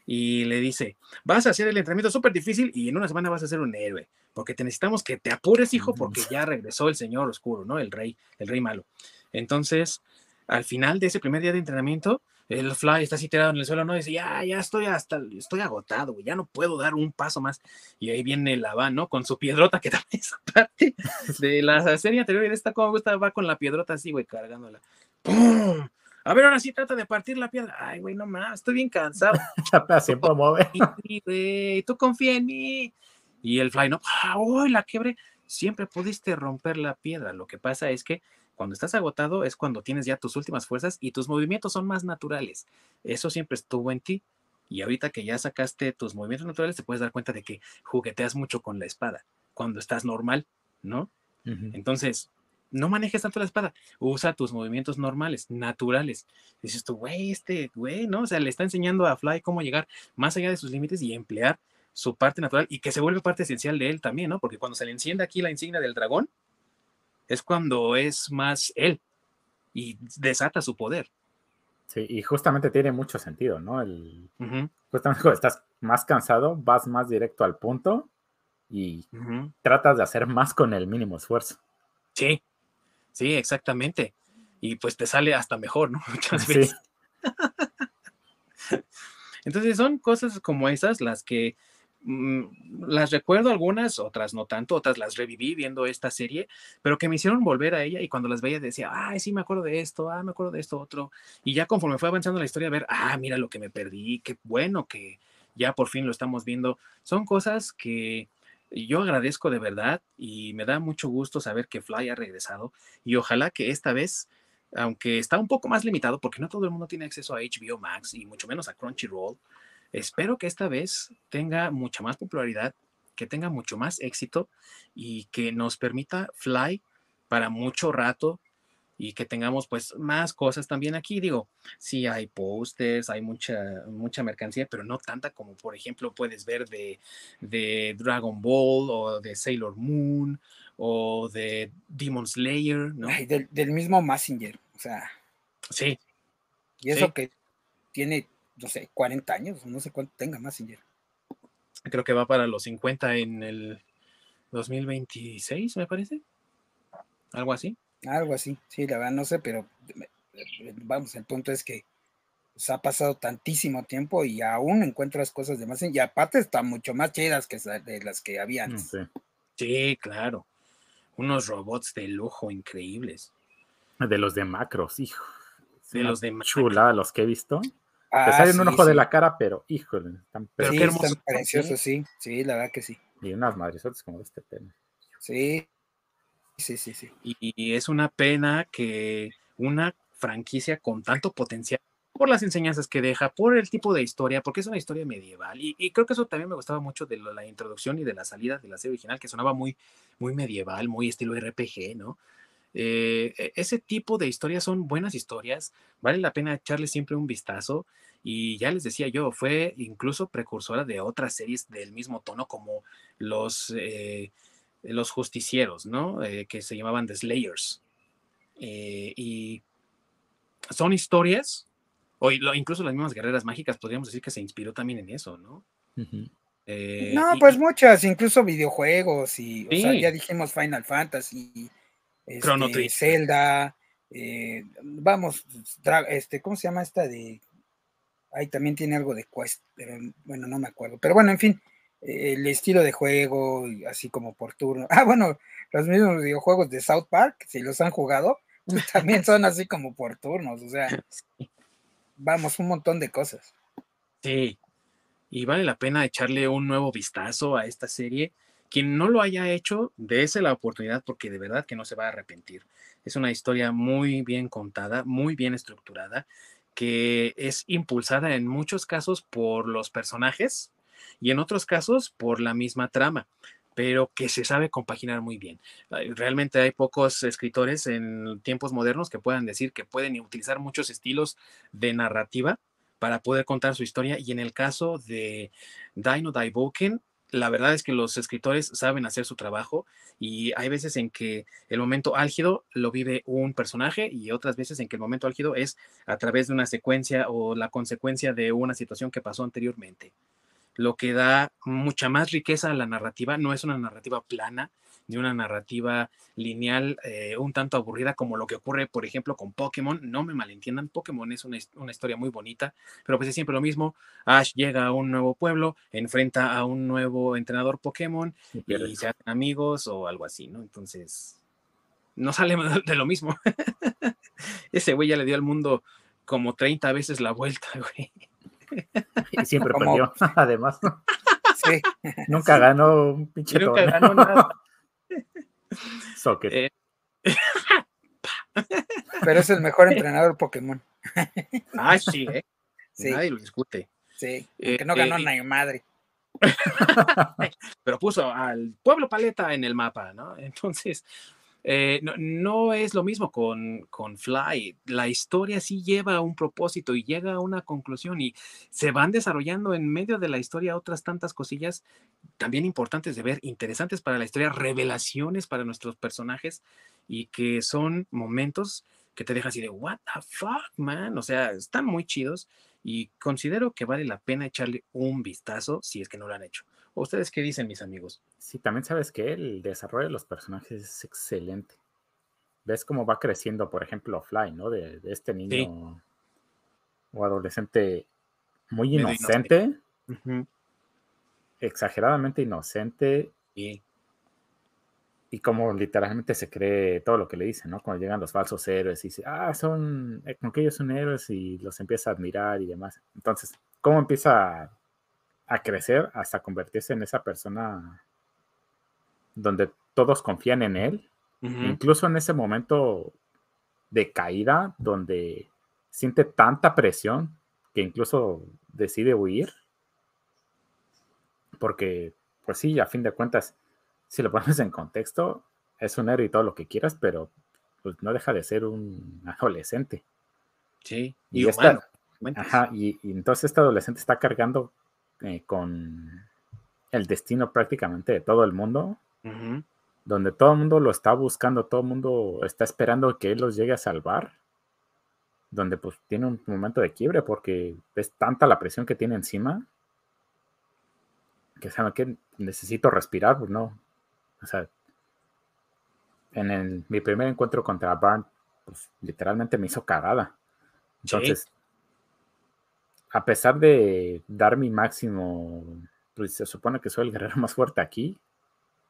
y le dice, vas a hacer el entrenamiento súper difícil y en una semana vas a ser un héroe, porque te necesitamos que te apures, hijo, porque ya regresó el señor oscuro, ¿no? El rey, el rey malo. Entonces, al final de ese primer día de entrenamiento, el Fly está así tirado en el suelo, ¿no? Dice, ya, ya estoy hasta, estoy agotado, güey, ya no puedo dar un paso más. Y ahí viene la Van, ¿no? Con su piedrota, que también es parte de la serie anterior, y de esta, como gusta, va con la piedrota así, güey, cargándola. ¡Pum! A ver, ahora sí trata de partir la piedra. Ay, güey, no más, estoy bien cansado. Siempre mueve. güey, tú confía en mí. Y el Fly, no, ¡ah, uy, la quebré! Siempre pudiste romper la piedra. Lo que pasa es que cuando estás agotado es cuando tienes ya tus últimas fuerzas y tus movimientos son más naturales. Eso siempre estuvo en ti. Y ahorita que ya sacaste tus movimientos naturales, te puedes dar cuenta de que jugueteas mucho con la espada cuando estás normal, ¿no? Entonces, no manejes tanto la espada, usa tus movimientos normales, naturales. Dices tú, güey, este, güey, ¿no? O sea, le está enseñando a Fly cómo llegar más allá de sus límites y emplear su parte natural y que se vuelve parte esencial de él también, ¿no? Porque cuando se le enciende aquí la insignia del dragón, es cuando es más él y desata su poder. Sí, y justamente tiene mucho sentido, ¿no? El, Justamente cuando estás más cansado, vas más directo al punto y tratas de hacer más con el mínimo esfuerzo. Sí, sí, exactamente. Y pues te sale hasta mejor, ¿no? Muchas veces. Entonces son cosas como esas las que Mm, las recuerdo algunas, otras no tanto, otras las reviví viendo esta serie, pero que me hicieron volver a ella y cuando las veía decía, ay, sí, me acuerdo de esto, ah, me acuerdo de esto otro. Y ya conforme fue avanzando la historia, a ver, ah, mira lo que me perdí, qué bueno que ya por fin lo estamos viendo. Son cosas que yo agradezco de verdad y me da mucho gusto saber que Fly ha regresado y ojalá que esta vez aunque está un poco más limitado porque no todo el mundo tiene acceso a HBO Max y mucho menos a Crunchyroll, Espero que esta vez tenga mucha más popularidad, que tenga mucho más éxito y que nos permita Fly para mucho rato y que tengamos pues más cosas también aquí. Digo, sí hay posters, hay mucha, mucha mercancía, pero no tanta como por ejemplo puedes ver de, de Dragon Ball o de Sailor Moon o de Demon Slayer, ¿no? del, mismo Messenger, o sea. Sí. Y eso que tiene, no sé, 40 años, no sé cuánto tenga Messenger. Creo que va para los 50 en el 2026, me parece. Algo así. Algo así, sí, la verdad no sé, pero vamos, el punto es que pues, ha pasado tantísimo tiempo y aún encuentras cosas de más, y aparte están mucho más chidas que de las que habían. Sí. claro. Unos robots de lujo increíbles. De los de macros, hijo. De los de macros. Chula, los que he visto. Ah, Te salen un ojo de la cara, pero híjole, están, pero qué hermosos, preciosos, sí, sí, la verdad que sí. Y unas madresotas como de este pene. Sí, Sí, sí, sí. Y, es una pena que una franquicia con tanto potencial por las enseñanzas que deja, por el tipo de historia, porque es una historia medieval. Y, creo que eso también me gustaba mucho de la introducción y de la salida de la serie original, que sonaba muy, muy medieval, muy estilo RPG, ¿no? Eh, e, ese tipo de historias son buenas historias, vale la pena echarle siempre un vistazo. Y ya les decía yo, fue incluso precursora de otras series del mismo tono, como los eh, los justicieros, ¿no? Eh, que se llamaban The Slayers. Eh, y son historias, o incluso las mismas guerreras mágicas, podríamos decir que se inspiró también en eso, ¿no? Eh, no, pues muchas, incluso videojuegos y, o sea, ya dijimos Final Fantasy, este, Zelda, vamos, este, ¿cómo se llama esta de? Ahí también tiene algo de Quest, pero bueno, no me acuerdo. Pero bueno, en fin, el estilo de juego, así como por turno. Ah, bueno, los mismos videojuegos de South Park, si los han jugado, pues, también son así como por turnos, o sea, vamos, un montón de cosas. Sí, y vale la pena echarle un nuevo vistazo a esta serie. Quien no lo haya hecho, dése la oportunidad porque de verdad que no se va a arrepentir. Es una historia muy bien contada, muy bien estructurada, que es impulsada en muchos casos por los personajes, y en otros casos por la misma trama pero que se sabe compaginar muy bien. Realmente hay pocos escritores en tiempos modernos que puedan decir que pueden utilizar muchos estilos de narrativa para poder contar su historia y en el caso de Dino Daiboken, la verdad es que los escritores saben hacer su trabajo y hay veces en que el momento álgido lo vive un personaje y otras veces en que el momento álgido es a través de una secuencia o la consecuencia de una situación que pasó anteriormente lo que da mucha más riqueza a la narrativa. No es una narrativa plana, ni una narrativa lineal eh, un tanto aburrida como lo que ocurre, por ejemplo, con Pokémon. No me malentiendan, Pokémon es una, historia muy bonita, pero pues es siempre lo mismo. Ash llega a un nuevo pueblo, enfrenta a un nuevo entrenador Pokémon y, se hacen amigos o algo así, ¿no? Entonces, no sale de lo mismo. Ese güey ya le dio al mundo como 30 veces la vuelta, güey. Y siempre perdió, además. Sí. Nunca ganó un pinche Nunca ganó nada. Eh, Pero es el mejor entrenador Pokémon. Ah, sí, ¿eh? Nadie lo discute. Sí, que no ganó eh, madre. Pero puso al pueblo paleta en el mapa, ¿no? Entonces, eh, no, es lo mismo con, con Fly. La historia sí lleva a un propósito y llega a una conclusión y se van desarrollando en medio de la historia otras tantas cosillas también importantes de ver, interesantes para la historia, revelaciones para nuestros personajes y que son momentos que te dejan así de, what the fuck, man. O sea, están muy chidos y considero que vale la pena echarle un vistazo si es que no lo han hecho. ¿Ustedes qué dicen, mis amigos? Sí, también sabes que el desarrollo de los personajes es excelente. Ves cómo va creciendo, por ejemplo, Fly, ¿no? De, este niño o adolescente muy inocente, exageradamente inocente. Y, y como literalmente se cree todo lo que le dicen, ¿no? Cuando llegan los falsos héroes y dice, ah, son, eh, con que ellos son héroes y los empieza a admirar y demás. Entonces, ¿cómo empieza a crecer hasta convertirse en esa persona donde todos confían en él, incluso en ese momento de caída, donde siente tanta presión que incluso decide huir, porque, pues sí, a fin de cuentas, si lo pones en contexto, es un héroe y todo lo que quieras, pero pues no deja de ser un adolescente. Sí, y, ajá, y, entonces este adolescente está cargando eh, con el destino prácticamente de todo el mundo, donde todo el mundo lo está buscando, todo el mundo está esperando que él los llegue a salvar, donde pues tiene un momento de quiebre porque es tanta la presión que tiene encima que sabe que necesito respirar, pues no, o sea, en mi primer encuentro contra Barn, pues literalmente me hizo cagada. Entonces, a pesar de dar mi máximo, pues se supone que soy el guerrero más fuerte aquí,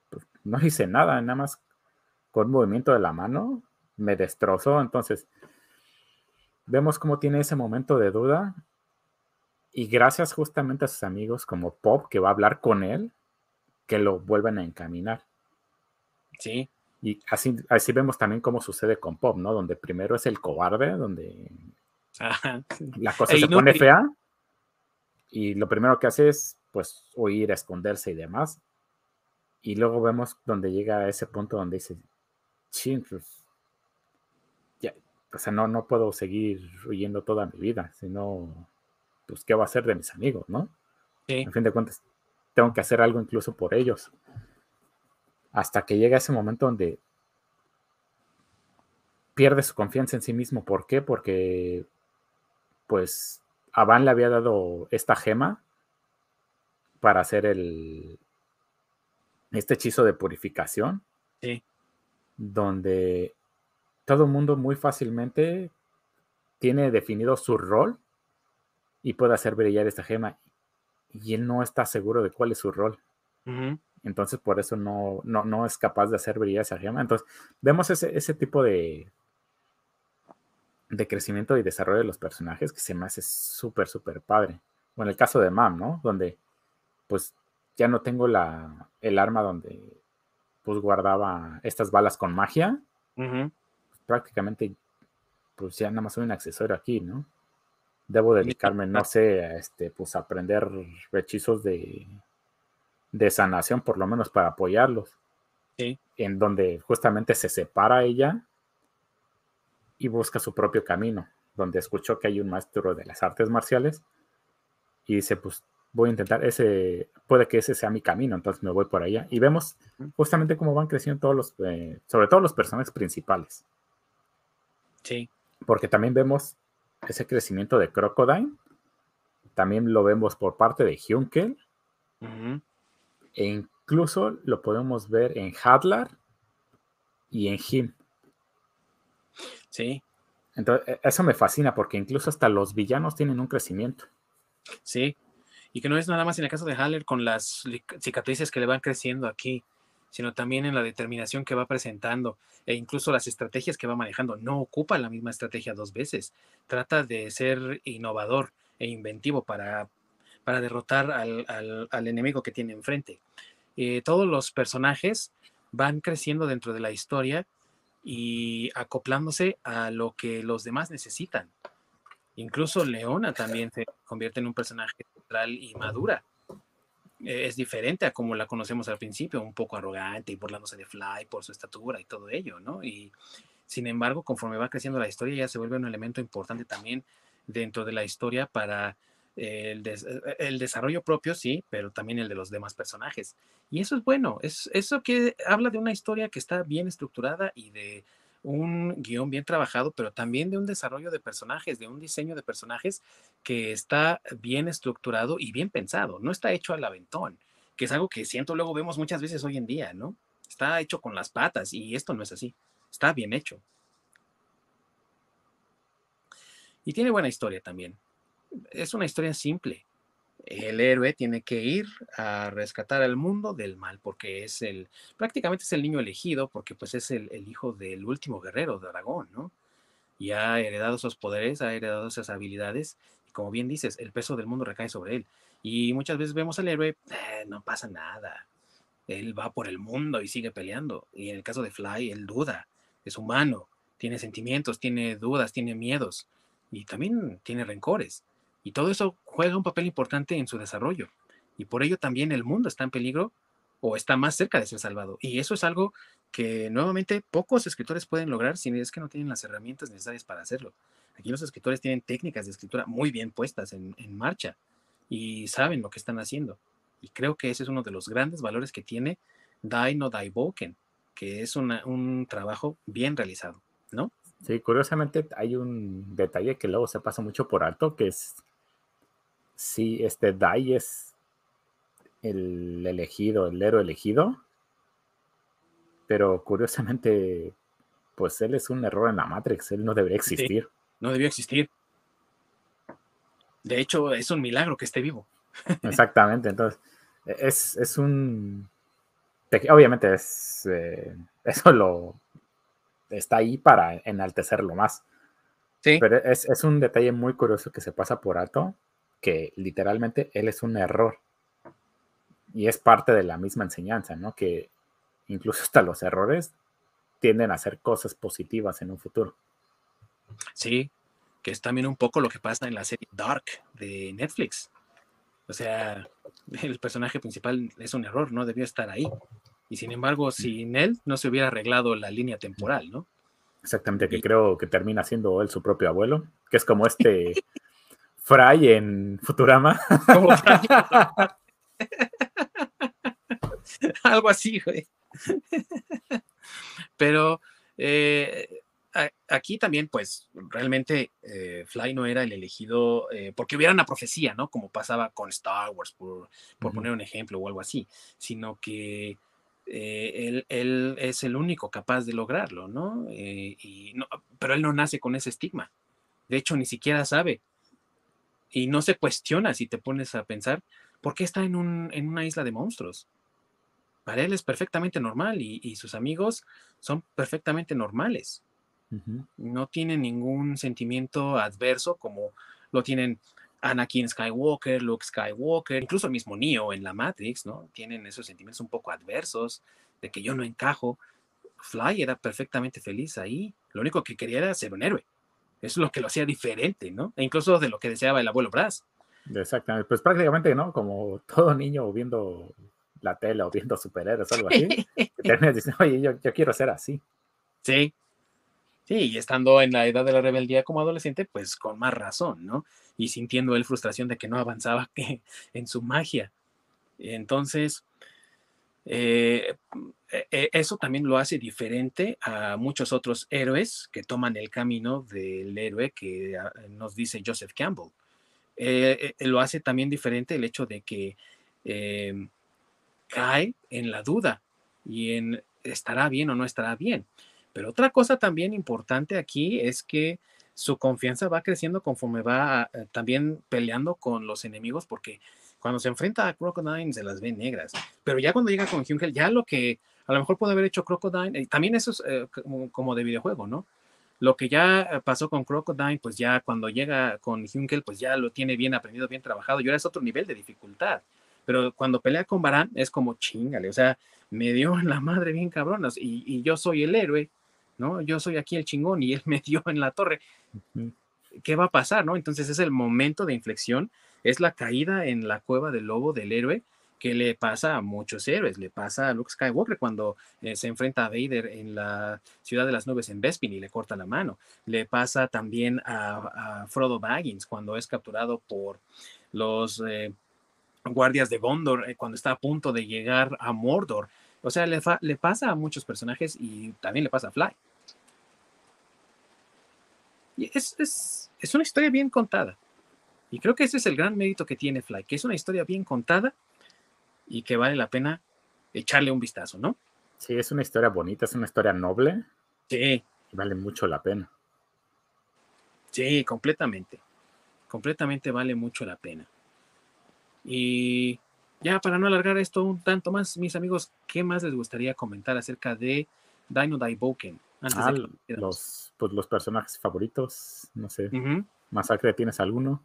pues no hice nada, nada más con movimiento de la mano me destrozó. Entonces, vemos cómo tiene ese momento de duda y gracias justamente a sus amigos como Pop, que va a hablar con él, que lo vuelven a encaminar. Sí. Y así, así vemos también cómo sucede con Pop, ¿no? Donde primero es el cobarde, donde la cosa se pone fea. Y lo primero que hace es, pues, huir, esconderse y demás. Y luego vemos donde llega a ese punto donde dice, ching, pues, ya, o sea, no, no puedo seguir huyendo toda mi vida, sino, pues, ¿qué va a hacer de mis amigos, no? En fin de cuentas, tengo que hacer algo incluso por ellos hasta que llega ese momento donde pierde su confianza en sí mismo. ¿Por qué? Porque pues Van le había dado esta gema para hacer el este hechizo de purificación. Sí. Donde todo el mundo muy fácilmente tiene definido su rol y puede hacer brillar esta gema. Y él no está seguro de cuál es su rol. Entonces, por eso no, no, es capaz de hacer brillar esa gema. Entonces, vemos ese, tipo de, de crecimiento y desarrollo de los personajes que se me hace súper, súper padre. O en el caso de Mam, ¿no? Donde, pues, ya no tengo la, el arma donde, pues, guardaba estas balas con magia. prácticamente, pues, ya nada más soy un accesorio aquí, ¿no? Debo dedicarme, no sé, a este, pues, aprender hechizos de de sanación, por lo menos para apoyarlos. En donde justamente se separa ella y busca su propio camino, donde escuchó que hay un maestro de las artes marciales y dice, pues voy a intentar ese, puede que ese sea mi camino, entonces me voy por allá. Y vemos justamente cómo van creciendo todos los, eh, sobre todo los personajes principales. Sí. Porque también vemos ese crecimiento de Crocodile, también lo vemos por parte de Hunkel, e incluso lo podemos ver en Hadlar y en Him. Sí. Entonces, e, eso me fascina porque incluso hasta los villanos tienen un crecimiento. Sí. Y que no es nada más en el caso de Haller con las cicatrices que le van creciendo aquí, sino también en la determinación que va presentando e incluso las estrategias que va manejando. No ocupa la misma estrategia dos veces. Trata de ser innovador e inventivo para para derrotar al, enemigo que tiene enfrente. Eh, todos los personajes van creciendo dentro de la historia y acoplándose a lo que los demás necesitan. Incluso Leona también se convierte en un personaje central y madura. Eh, es diferente a como la conocemos al principio, un poco arrogante y burlándose de Fly por su estatura y todo ello, ¿no? Y sin embargo, conforme va creciendo la historia, ya se vuelve un elemento importante también dentro de la historia para el, el, desarrollo propio, sí, pero también el de los demás personajes. Y eso es bueno, es eso que habla de una historia que está bien estructurada y de un guion bien trabajado, pero también de un desarrollo de personajes, de un diseño de personajes que está bien estructurado y bien pensado, no está hecho al aventón, que es algo que siento luego vemos muchas veces hoy en día, ¿no? Está hecho con las patas y esto no es así, está bien hecho. Y tiene buena historia también es una historia simple. El héroe tiene que ir a rescatar al mundo del mal porque es el, prácticamente es el niño elegido porque pues es el, hijo del último guerrero de Aragón, ¿no? Y ha heredado esos poderes, ha heredado esas habilidades y como bien dices, el peso del mundo recae sobre él. Y muchas veces vemos al héroe, eh, no pasa nada, él va por el mundo y sigue peleando. Y en el caso de Fly, él duda, es humano, tiene sentimientos, tiene dudas, tiene miedos y también tiene rencores. Y todo eso juega un papel importante en su desarrollo. Y por ello también el mundo está en peligro o está más cerca de ser salvado. Y eso es algo que nuevamente pocos escritores pueden lograr si es que no tienen las herramientas necesarias para hacerlo. Aquí los escritores tienen técnicas de escritura muy bien puestas en, marcha y saben lo que están haciendo. Y creo que ese es uno de los grandes valores que tiene Die No Die Boken, que es un trabajo bien realizado, ¿no? Sí, curiosamente hay un detalle que luego se pasa mucho por alto, que es si este Die es el elegido, el héroe elegido, pero curiosamente, pues él es un error en la Matrix, él no debería existir. no debió existir. De hecho, es un milagro que esté vivo. Exactamente, entonces, e, es, un... Obviamente es... Eh, eso lo... Está ahí para enaltecerlo más. Sí. Pero es, es un detalle muy curioso que se pasa por alto, que literalmente él es un error y es parte de la misma enseñanza, ¿no? Que incluso hasta los errores tienden a ser cosas positivas en un futuro. Sí, que es también un poco lo que pasa en la serie Dark de Netflix. O sea, el personaje principal es un error, no debió estar ahí. Y sin embargo, sin él no se hubiera arreglado la línea temporal, ¿no? Exactamente, que creo que termina siendo él su propio abuelo, que es como este Fry en Futurama. Algo así, güey. Pero eh, aquí también, pues, realmente eh, Fly no era el elegido eh, porque hubiera una profecía, ¿no? Como pasaba con Star Wars, por, poner un ejemplo o algo así, sino que él, es el único capaz de lograrlo, ¿no? Y ¿no? Pero él no nace con ese estigma. De hecho, ni siquiera sabe. Y no se cuestiona si te pones a pensar por qué está en, un, en una isla de monstruos para él es perfectamente normal y, sus amigos son perfectamente normales. No tienen ningún sentimiento adverso como lo tienen Anakin Skywalker, Luke Skywalker, incluso el mismo Neo en la Matrix, ¿no? Tienen esos sentimientos un poco adversos de que yo no encajo. Fly era perfectamente feliz ahí. Lo único que quería era ser un héroe. Es lo que lo hacía diferente, ¿no? E incluso de lo que deseaba el abuelo Brass. Exactamente. Pues prácticamente, ¿no? Como todo niño viendo la tele o viendo superhéroes o algo así, terminas diciendo, oye, yo, quiero ser así. Sí, Sí, y estando en la edad de la rebeldía como adolescente, pues con más razón, ¿no? Y sintiendo él frustración de que no avanzaba en su magia. Entonces, eh, e, e, eso también lo hace diferente a muchos otros héroes que toman el camino del héroe que ah, nos dice Joseph Campbell. Eh, eh, lo hace también diferente el hecho de que cae en la duda y en estará bien o no estará bien. Pero otra cosa también importante aquí es que su confianza va creciendo conforme va eh, también peleando con los enemigos, porque cuando se enfrenta a Crocodile se las ve negras. Pero ya cuando llega con Hungel, ya lo que a lo mejor puede haber hecho Crocodile, también eso es eh, como, de videojuego, ¿no? Lo que ya pasó con Crocodile, pues ya cuando llega con Hungel, pues ya lo tiene bien aprendido, bien trabajado, y ahora es otro nivel de dificultad pero cuando pelea con Barán es como chingale, o sea, me dio en la madre bien cabronas y, yo soy el héroe, ¿no? Yo soy aquí el chingón y él me dio en la torre. ¿Qué va a pasar, no? Entonces es el momento de inflexión, es la caída en la cueva del lobo del héroe que le pasa a muchos héroes, le pasa a Luke Skywalker cuando eh, se enfrenta a Vader en la ciudad de las nubes en Bespin y le corta la mano, le pasa también a, Frodo Baggins cuando es capturado por los... Eh, guardias de Gondor eh, cuando está a punto de llegar a Mordor. O sea, le, le, pasa a muchos personajes y también le pasa a Fly. Y es, es, es, una historia bien contada. Y creo que ese es el gran mérito que tiene Fly, que es una historia bien contada y que vale la pena echarle un vistazo, ¿no? Sí, es una historia bonita, es una historia noble. Sí. vale mucho la pena. Sí, completamente. Completamente vale mucho la pena. Y ya para no alargar esto un tanto más, mis amigos, ¿qué más les gustaría comentar acerca de Dino Daiboken? Ah, los, pues, los personajes favoritos, no sé. Masacre, ¿tienes alguno?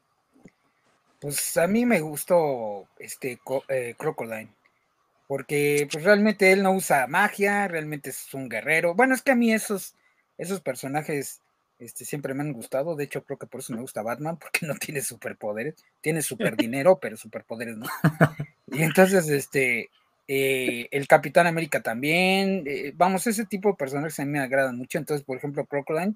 Pues a mí me gustó este eh, Crocodile. Porque pues realmente él no usa magia, realmente es un guerrero. Bueno, es que a mí esos, esos personajes este, siempre me han gustado. De hecho, creo que por eso me gusta Batman, porque no tiene superpoderes. Tiene super dinero, pero superpoderes no. Y entonces, este, Eh, el Capitán América también. Eh, vamos, ese tipo de personajes a mí me agradan mucho. Entonces, por ejemplo, Crocodile,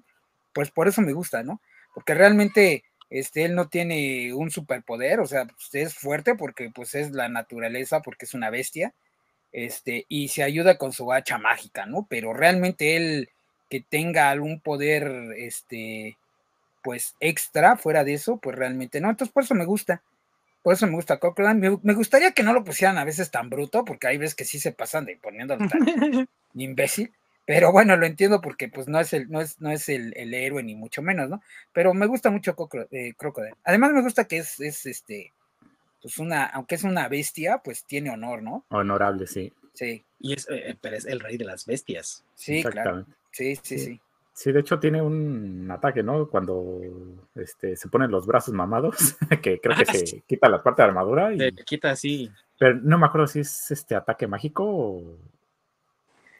pues por eso me gusta, ¿no? Porque realmente este, él no tiene un superpoder, o sea, pues, es fuerte porque pues es la naturaleza, porque es una bestia, este, y se ayuda con su hacha mágica, ¿no? Pero realmente él que tenga algún poder, este, pues extra fuera de eso, pues realmente no. Entonces por eso me gusta. Por eso me gusta Cochran. Me, gustaría que no lo pusieran a veces tan bruto, porque hay veces que sí se pasan de poniéndolo tan imbécil. Pero bueno, lo entiendo porque pues no es el, no es, no es el, héroe ni mucho menos, ¿no? Pero me gusta mucho eh, Crocodile. Además me gusta que es, es este, pues una, aunque es una bestia, pues tiene honor, ¿no? Honorable, sí. Sí. Y es, eh, pero es el rey de las bestias. Sí, claro. Sí, sí, sí. Sí, de hecho tiene un ataque, ¿no? Cuando este, se ponen los brazos mamados, que creo que ah, se quita la parte de armadura. Y... Se quita así. Pero no me acuerdo si es este ataque mágico o...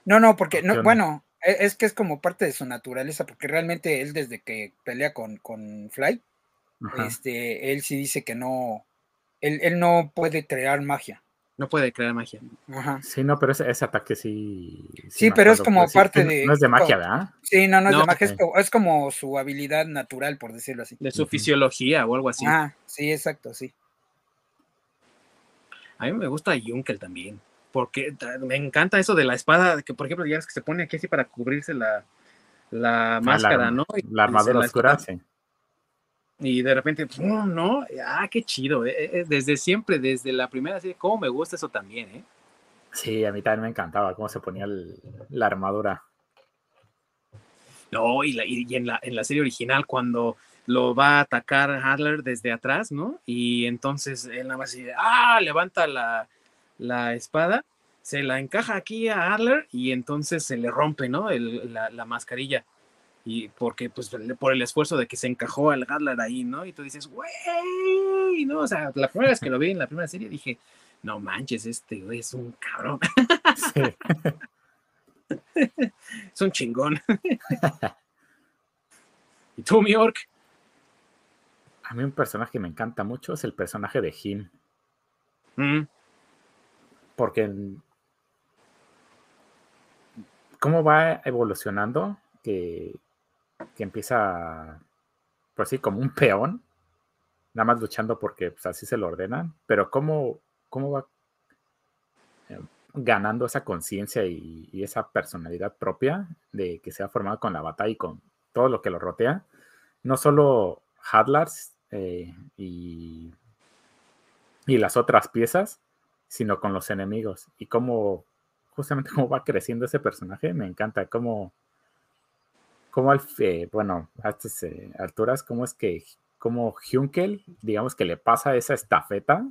No, no, porque, no, bueno, e, es que es como parte de su naturaleza, porque realmente él desde que pelea con, con Fly, este, él sí dice que no, él, él no puede crear magia. No puede crear magia. Ajá. Sí, no, pero ese, ataque sí. Sí, pero es como parte de. No es de magia, ¿verdad? Sí, no, no es de magia, es, como su habilidad natural, por decirlo así. De su fisiología o algo así. Ah, sí, exacto, sí. A mí me gusta Junkel también, porque me encanta eso de la espada, que por ejemplo, ya es que se pone aquí así para cubrirse la, la ah, máscara, ¿no? la armadura oscura, sí y de repente, ¿no? Ah, qué chido. Eh, eh, desde siempre, desde la primera serie, cómo me gusta eso también, ¿eh? Sí, a mí también me encantaba cómo se ponía la armadura. No, y, y en, la, en, la, serie original, cuando lo va a atacar Adler desde atrás, ¿no? Y entonces él nada más dice, ah, levanta la, la, espada, se la encaja aquí a Adler y entonces se le rompe, ¿no? El, la, la mascarilla y porque pues por el esfuerzo de que se encajó al Gatler ahí, ¿no? Y tú dices, güey, ¿no? O sea, la primera vez que lo vi en la primera serie dije, no manches, este güey es un cabrón. es un chingón. ¿Y tú, mi orc? A mí un personaje que me encanta mucho es el personaje de Jim. Mm. Porque cómo va evolucionando, que que empieza, pues sí, como un peón, nada más luchando porque pues, así se lo ordenan, pero cómo, cómo va eh, ganando esa conciencia y, esa personalidad propia de que se ha formado con la batalla y con todo lo que lo rotea, no solo Hadlars eh, y, y las otras piezas, sino con los enemigos y cómo justamente cómo va creciendo ese personaje, me encanta cómo como al, bueno, a estas eh, alturas, cómo es que, como Junkel, digamos que le pasa esa estafeta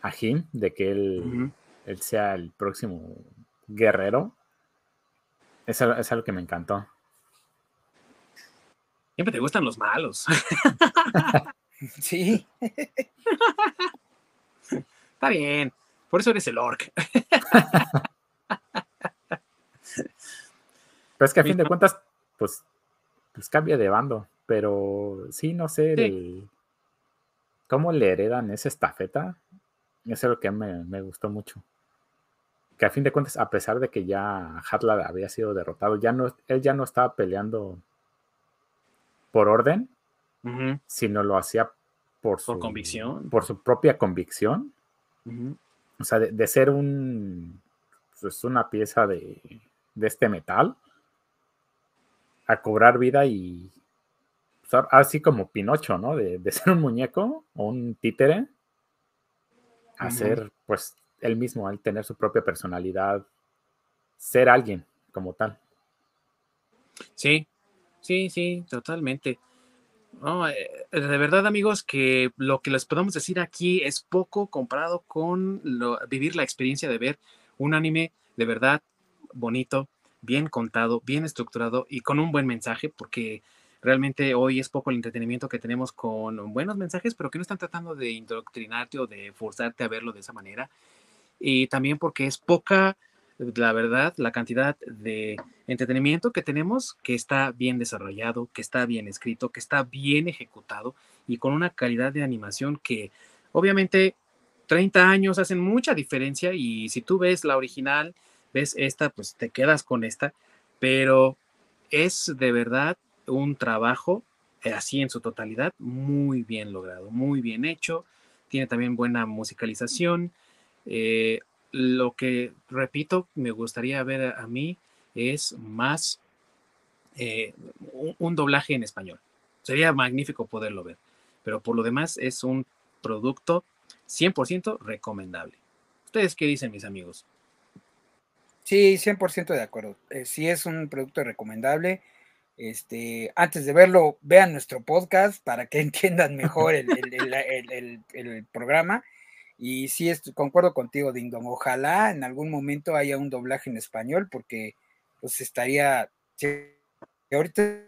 a Jim de que él, él sea el próximo guerrero. Eso es algo que me encantó. Siempre te gustan los malos. sí. Está bien. Por eso eres el orc. Pero es que a fin de cuentas, pues, pues cambia de bando. Pero sí, no sé cómo le heredan esa estafeta. Eso es lo que me, me, gustó mucho. Que a fin de cuentas, a pesar de que ya Hatla había sido derrotado, ya no, él ya no estaba peleando por orden, sino lo hacía por su convicción. Por su propia convicción. O sea, de, ser un pues una pieza de, de este metal a cobrar vida y así como Pinocho, ¿no? De, ser un muñeco o un títere a ser pues él mismo, al tener su propia personalidad, ser alguien como tal. Sí, sí, sí, totalmente. Eh, de verdad, amigos, que lo que les podemos decir aquí es poco comparado con vivir la experiencia de ver un anime de verdad bonito, bien contado, bien estructurado y con un buen mensaje, porque realmente hoy es poco el entretenimiento que tenemos con buenos mensajes, pero que no están tratando de indoctrinarte o de forzarte a verlo de esa manera. Y también porque es poca, la verdad, la cantidad de entretenimiento que tenemos que está bien desarrollado, que está bien escrito, que está bien ejecutado y con una calidad de animación que obviamente 30 años hacen mucha diferencia y si tú ves la original, ves esta, pues te quedas con esta, pero es de verdad un trabajo eh, así en su totalidad muy bien logrado, muy bien hecho, tiene también buena musicalización. Eh, lo que, repito, me gustaría ver a, mí es más eh, un, doblaje en español. Sería magnífico poderlo ver, pero por lo demás es un producto 100% recomendable. ¿Ustedes qué dicen, mis amigos? Sí, 100% de acuerdo. Eh, sí es un producto recomendable. Este, antes de verlo, vean nuestro podcast para que entiendan mejor el, el programa. Y sí, concuerdo contigo, Dingdong. Ojalá en algún momento haya un doblaje en español, porque pues estaría. ahorita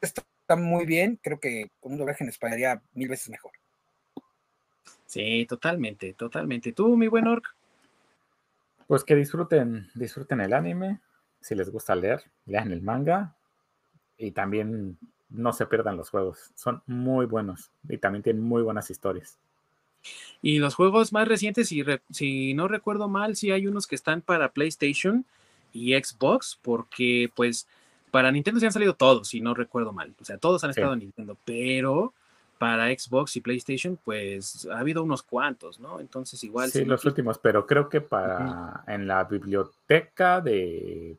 está muy bien, creo que con un doblaje en español estaría mil veces mejor. Sí, totalmente, totalmente. ¿Tú, mi buen Orc? Pues que disfruten, disfruten el anime. Si les gusta leer, lean el manga. Y también no se pierdan los juegos. Son muy buenos y también tienen muy buenas historias. Y los juegos más recientes, si, si no recuerdo mal, sí hay unos que están para PlayStation y Xbox, porque pues para Nintendo se han salido todos, si no recuerdo mal. O sea, todos han estado en Nintendo, pero para Xbox y PlayStation, pues ha habido unos cuantos, ¿no? Entonces igual. Sí, los últimos, pero creo que para en la biblioteca de,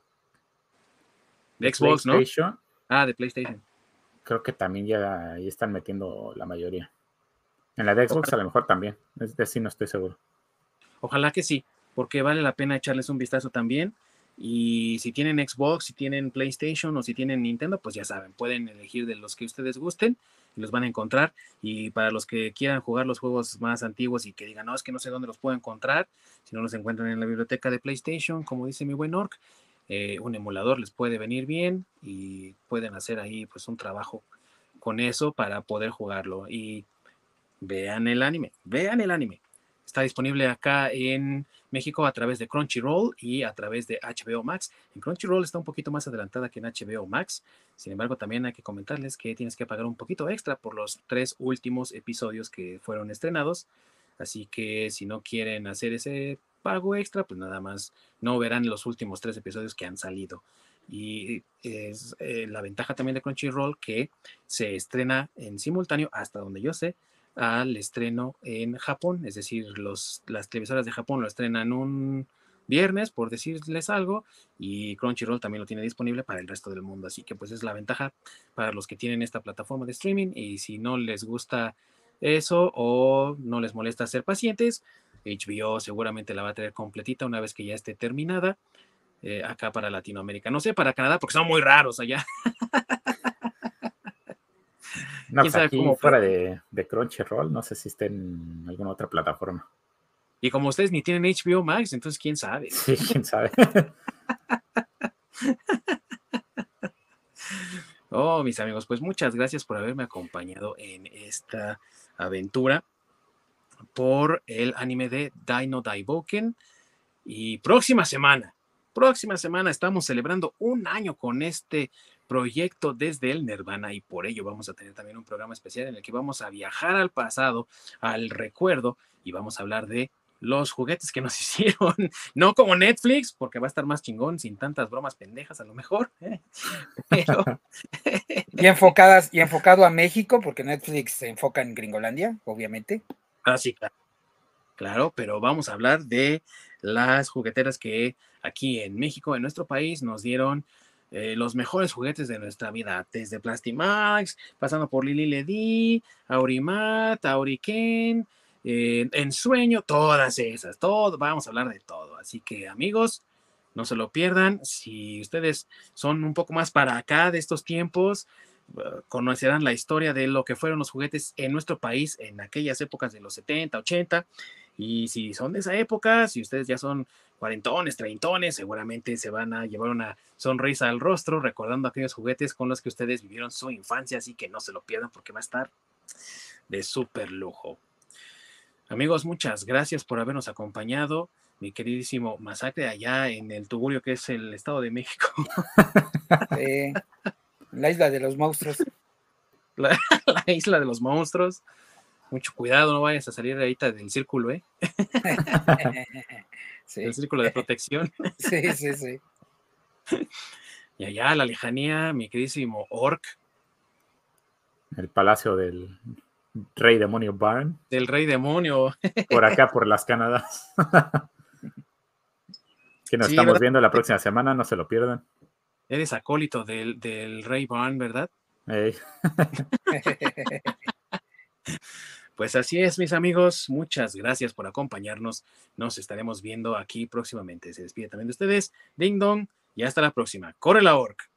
de Xbox, ¿no? Ah, de PlayStation. Creo que también ya ahí están metiendo la mayoría. En la de Xbox a lo mejor también, es decir, no estoy seguro. Ojalá que sí, porque vale la pena echarles un vistazo también. Y si tienen Xbox, si tienen PlayStation o si tienen Nintendo, pues ya saben, pueden elegir de los que ustedes gusten y los van a encontrar. Y para los que quieran jugar los juegos más antiguos y que digan, no, es que no sé dónde los puedo encontrar, si no los encuentran en la biblioteca de PlayStation, como dice mi buen Orc, eh, un emulador les puede venir bien y pueden hacer ahí pues un trabajo con eso para poder jugarlo. Y vean el anime, vean el anime. Está disponible acá en México a través de Crunchyroll y a través de HBO Max. En Crunchyroll está un poquito más adelantada que en HBO Max. Sin embargo, también hay que comentarles que tienes que pagar un poquito extra por los tres últimos episodios que fueron estrenados. Así que si no quieren hacer ese pago extra, pues nada más no verán los últimos tres episodios que han salido. Y es eh, la ventaja también de Crunchyroll que se estrena en simultáneo, hasta donde yo sé, al estreno en Japón, es decir, los, las televisoras de Japón lo estrenan un viernes, por decirles algo, y Crunchyroll también lo tiene disponible para el resto del mundo, así que pues es la ventaja para los que tienen esta plataforma de streaming y si no les gusta eso o no les molesta ser pacientes, HBO seguramente la va a tener completita una vez que ya esté terminada. Eh, acá para Latinoamérica. No sé, para Canadá, porque son muy raros allá. No, pues aquí fuera de, de, Crunchyroll, no sé si está en alguna otra plataforma. Y como ustedes ni tienen HBO Max, entonces quién sabe. Sí, quién sabe. oh, mis amigos, pues muchas gracias por haberme acompañado en esta aventura por el anime de Dino Daiboken. Y próxima semana, próxima semana estamos celebrando un año con este proyecto desde el Nirvana y por ello vamos a tener también un programa especial en el que vamos a viajar al pasado, al recuerdo y vamos a hablar de los juguetes que nos hicieron, no como Netflix, porque va a estar más chingón sin tantas bromas pendejas a lo mejor, ¿eh? y enfocadas y enfocado a México, porque Netflix se enfoca en Gringolandia, obviamente. Ah, sí, claro. Claro, pero vamos a hablar de las jugueteras que aquí en México, en nuestro país, nos dieron eh, los mejores juguetes de nuestra vida, desde Plastimax, pasando por Lili Ledi, Aurimat, Auriken, eh, Ensueño, todas esas, todo, vamos a hablar de todo. Así que amigos, no se lo pierdan. Si ustedes son un poco más para acá de estos tiempos, eh, conocerán la historia de lo que fueron los juguetes en nuestro país en aquellas épocas de los 70, 80. Y si son de esa época, si ustedes ya son cuarentones, treintones, seguramente se van a llevar una sonrisa al rostro recordando aquellos juguetes con los que ustedes vivieron su infancia, así que no se lo pierdan porque va a estar de súper lujo. Amigos, muchas gracias por habernos acompañado. Mi queridísimo Masacre allá en el Tugurio, que es el Estado de México. la isla de los monstruos. La, la isla de los monstruos. Mucho cuidado, no vayas a salir ahorita del círculo, ¿eh? El círculo de protección. sí, sí, sí. Y allá a la lejanía, mi queridísimo Orc. El palacio del Rey Demonio Barn. Del Rey Demonio. Por acá, por las Canadas. que nos estamos viendo la próxima semana, no se lo pierdan. Eres acólito del, del Rey Barn, ¿verdad? Pues así es, mis amigos. Muchas gracias por acompañarnos. Nos estaremos viendo aquí próximamente. Se despide también de ustedes. Ding dong. Y hasta la próxima. Corre la orc.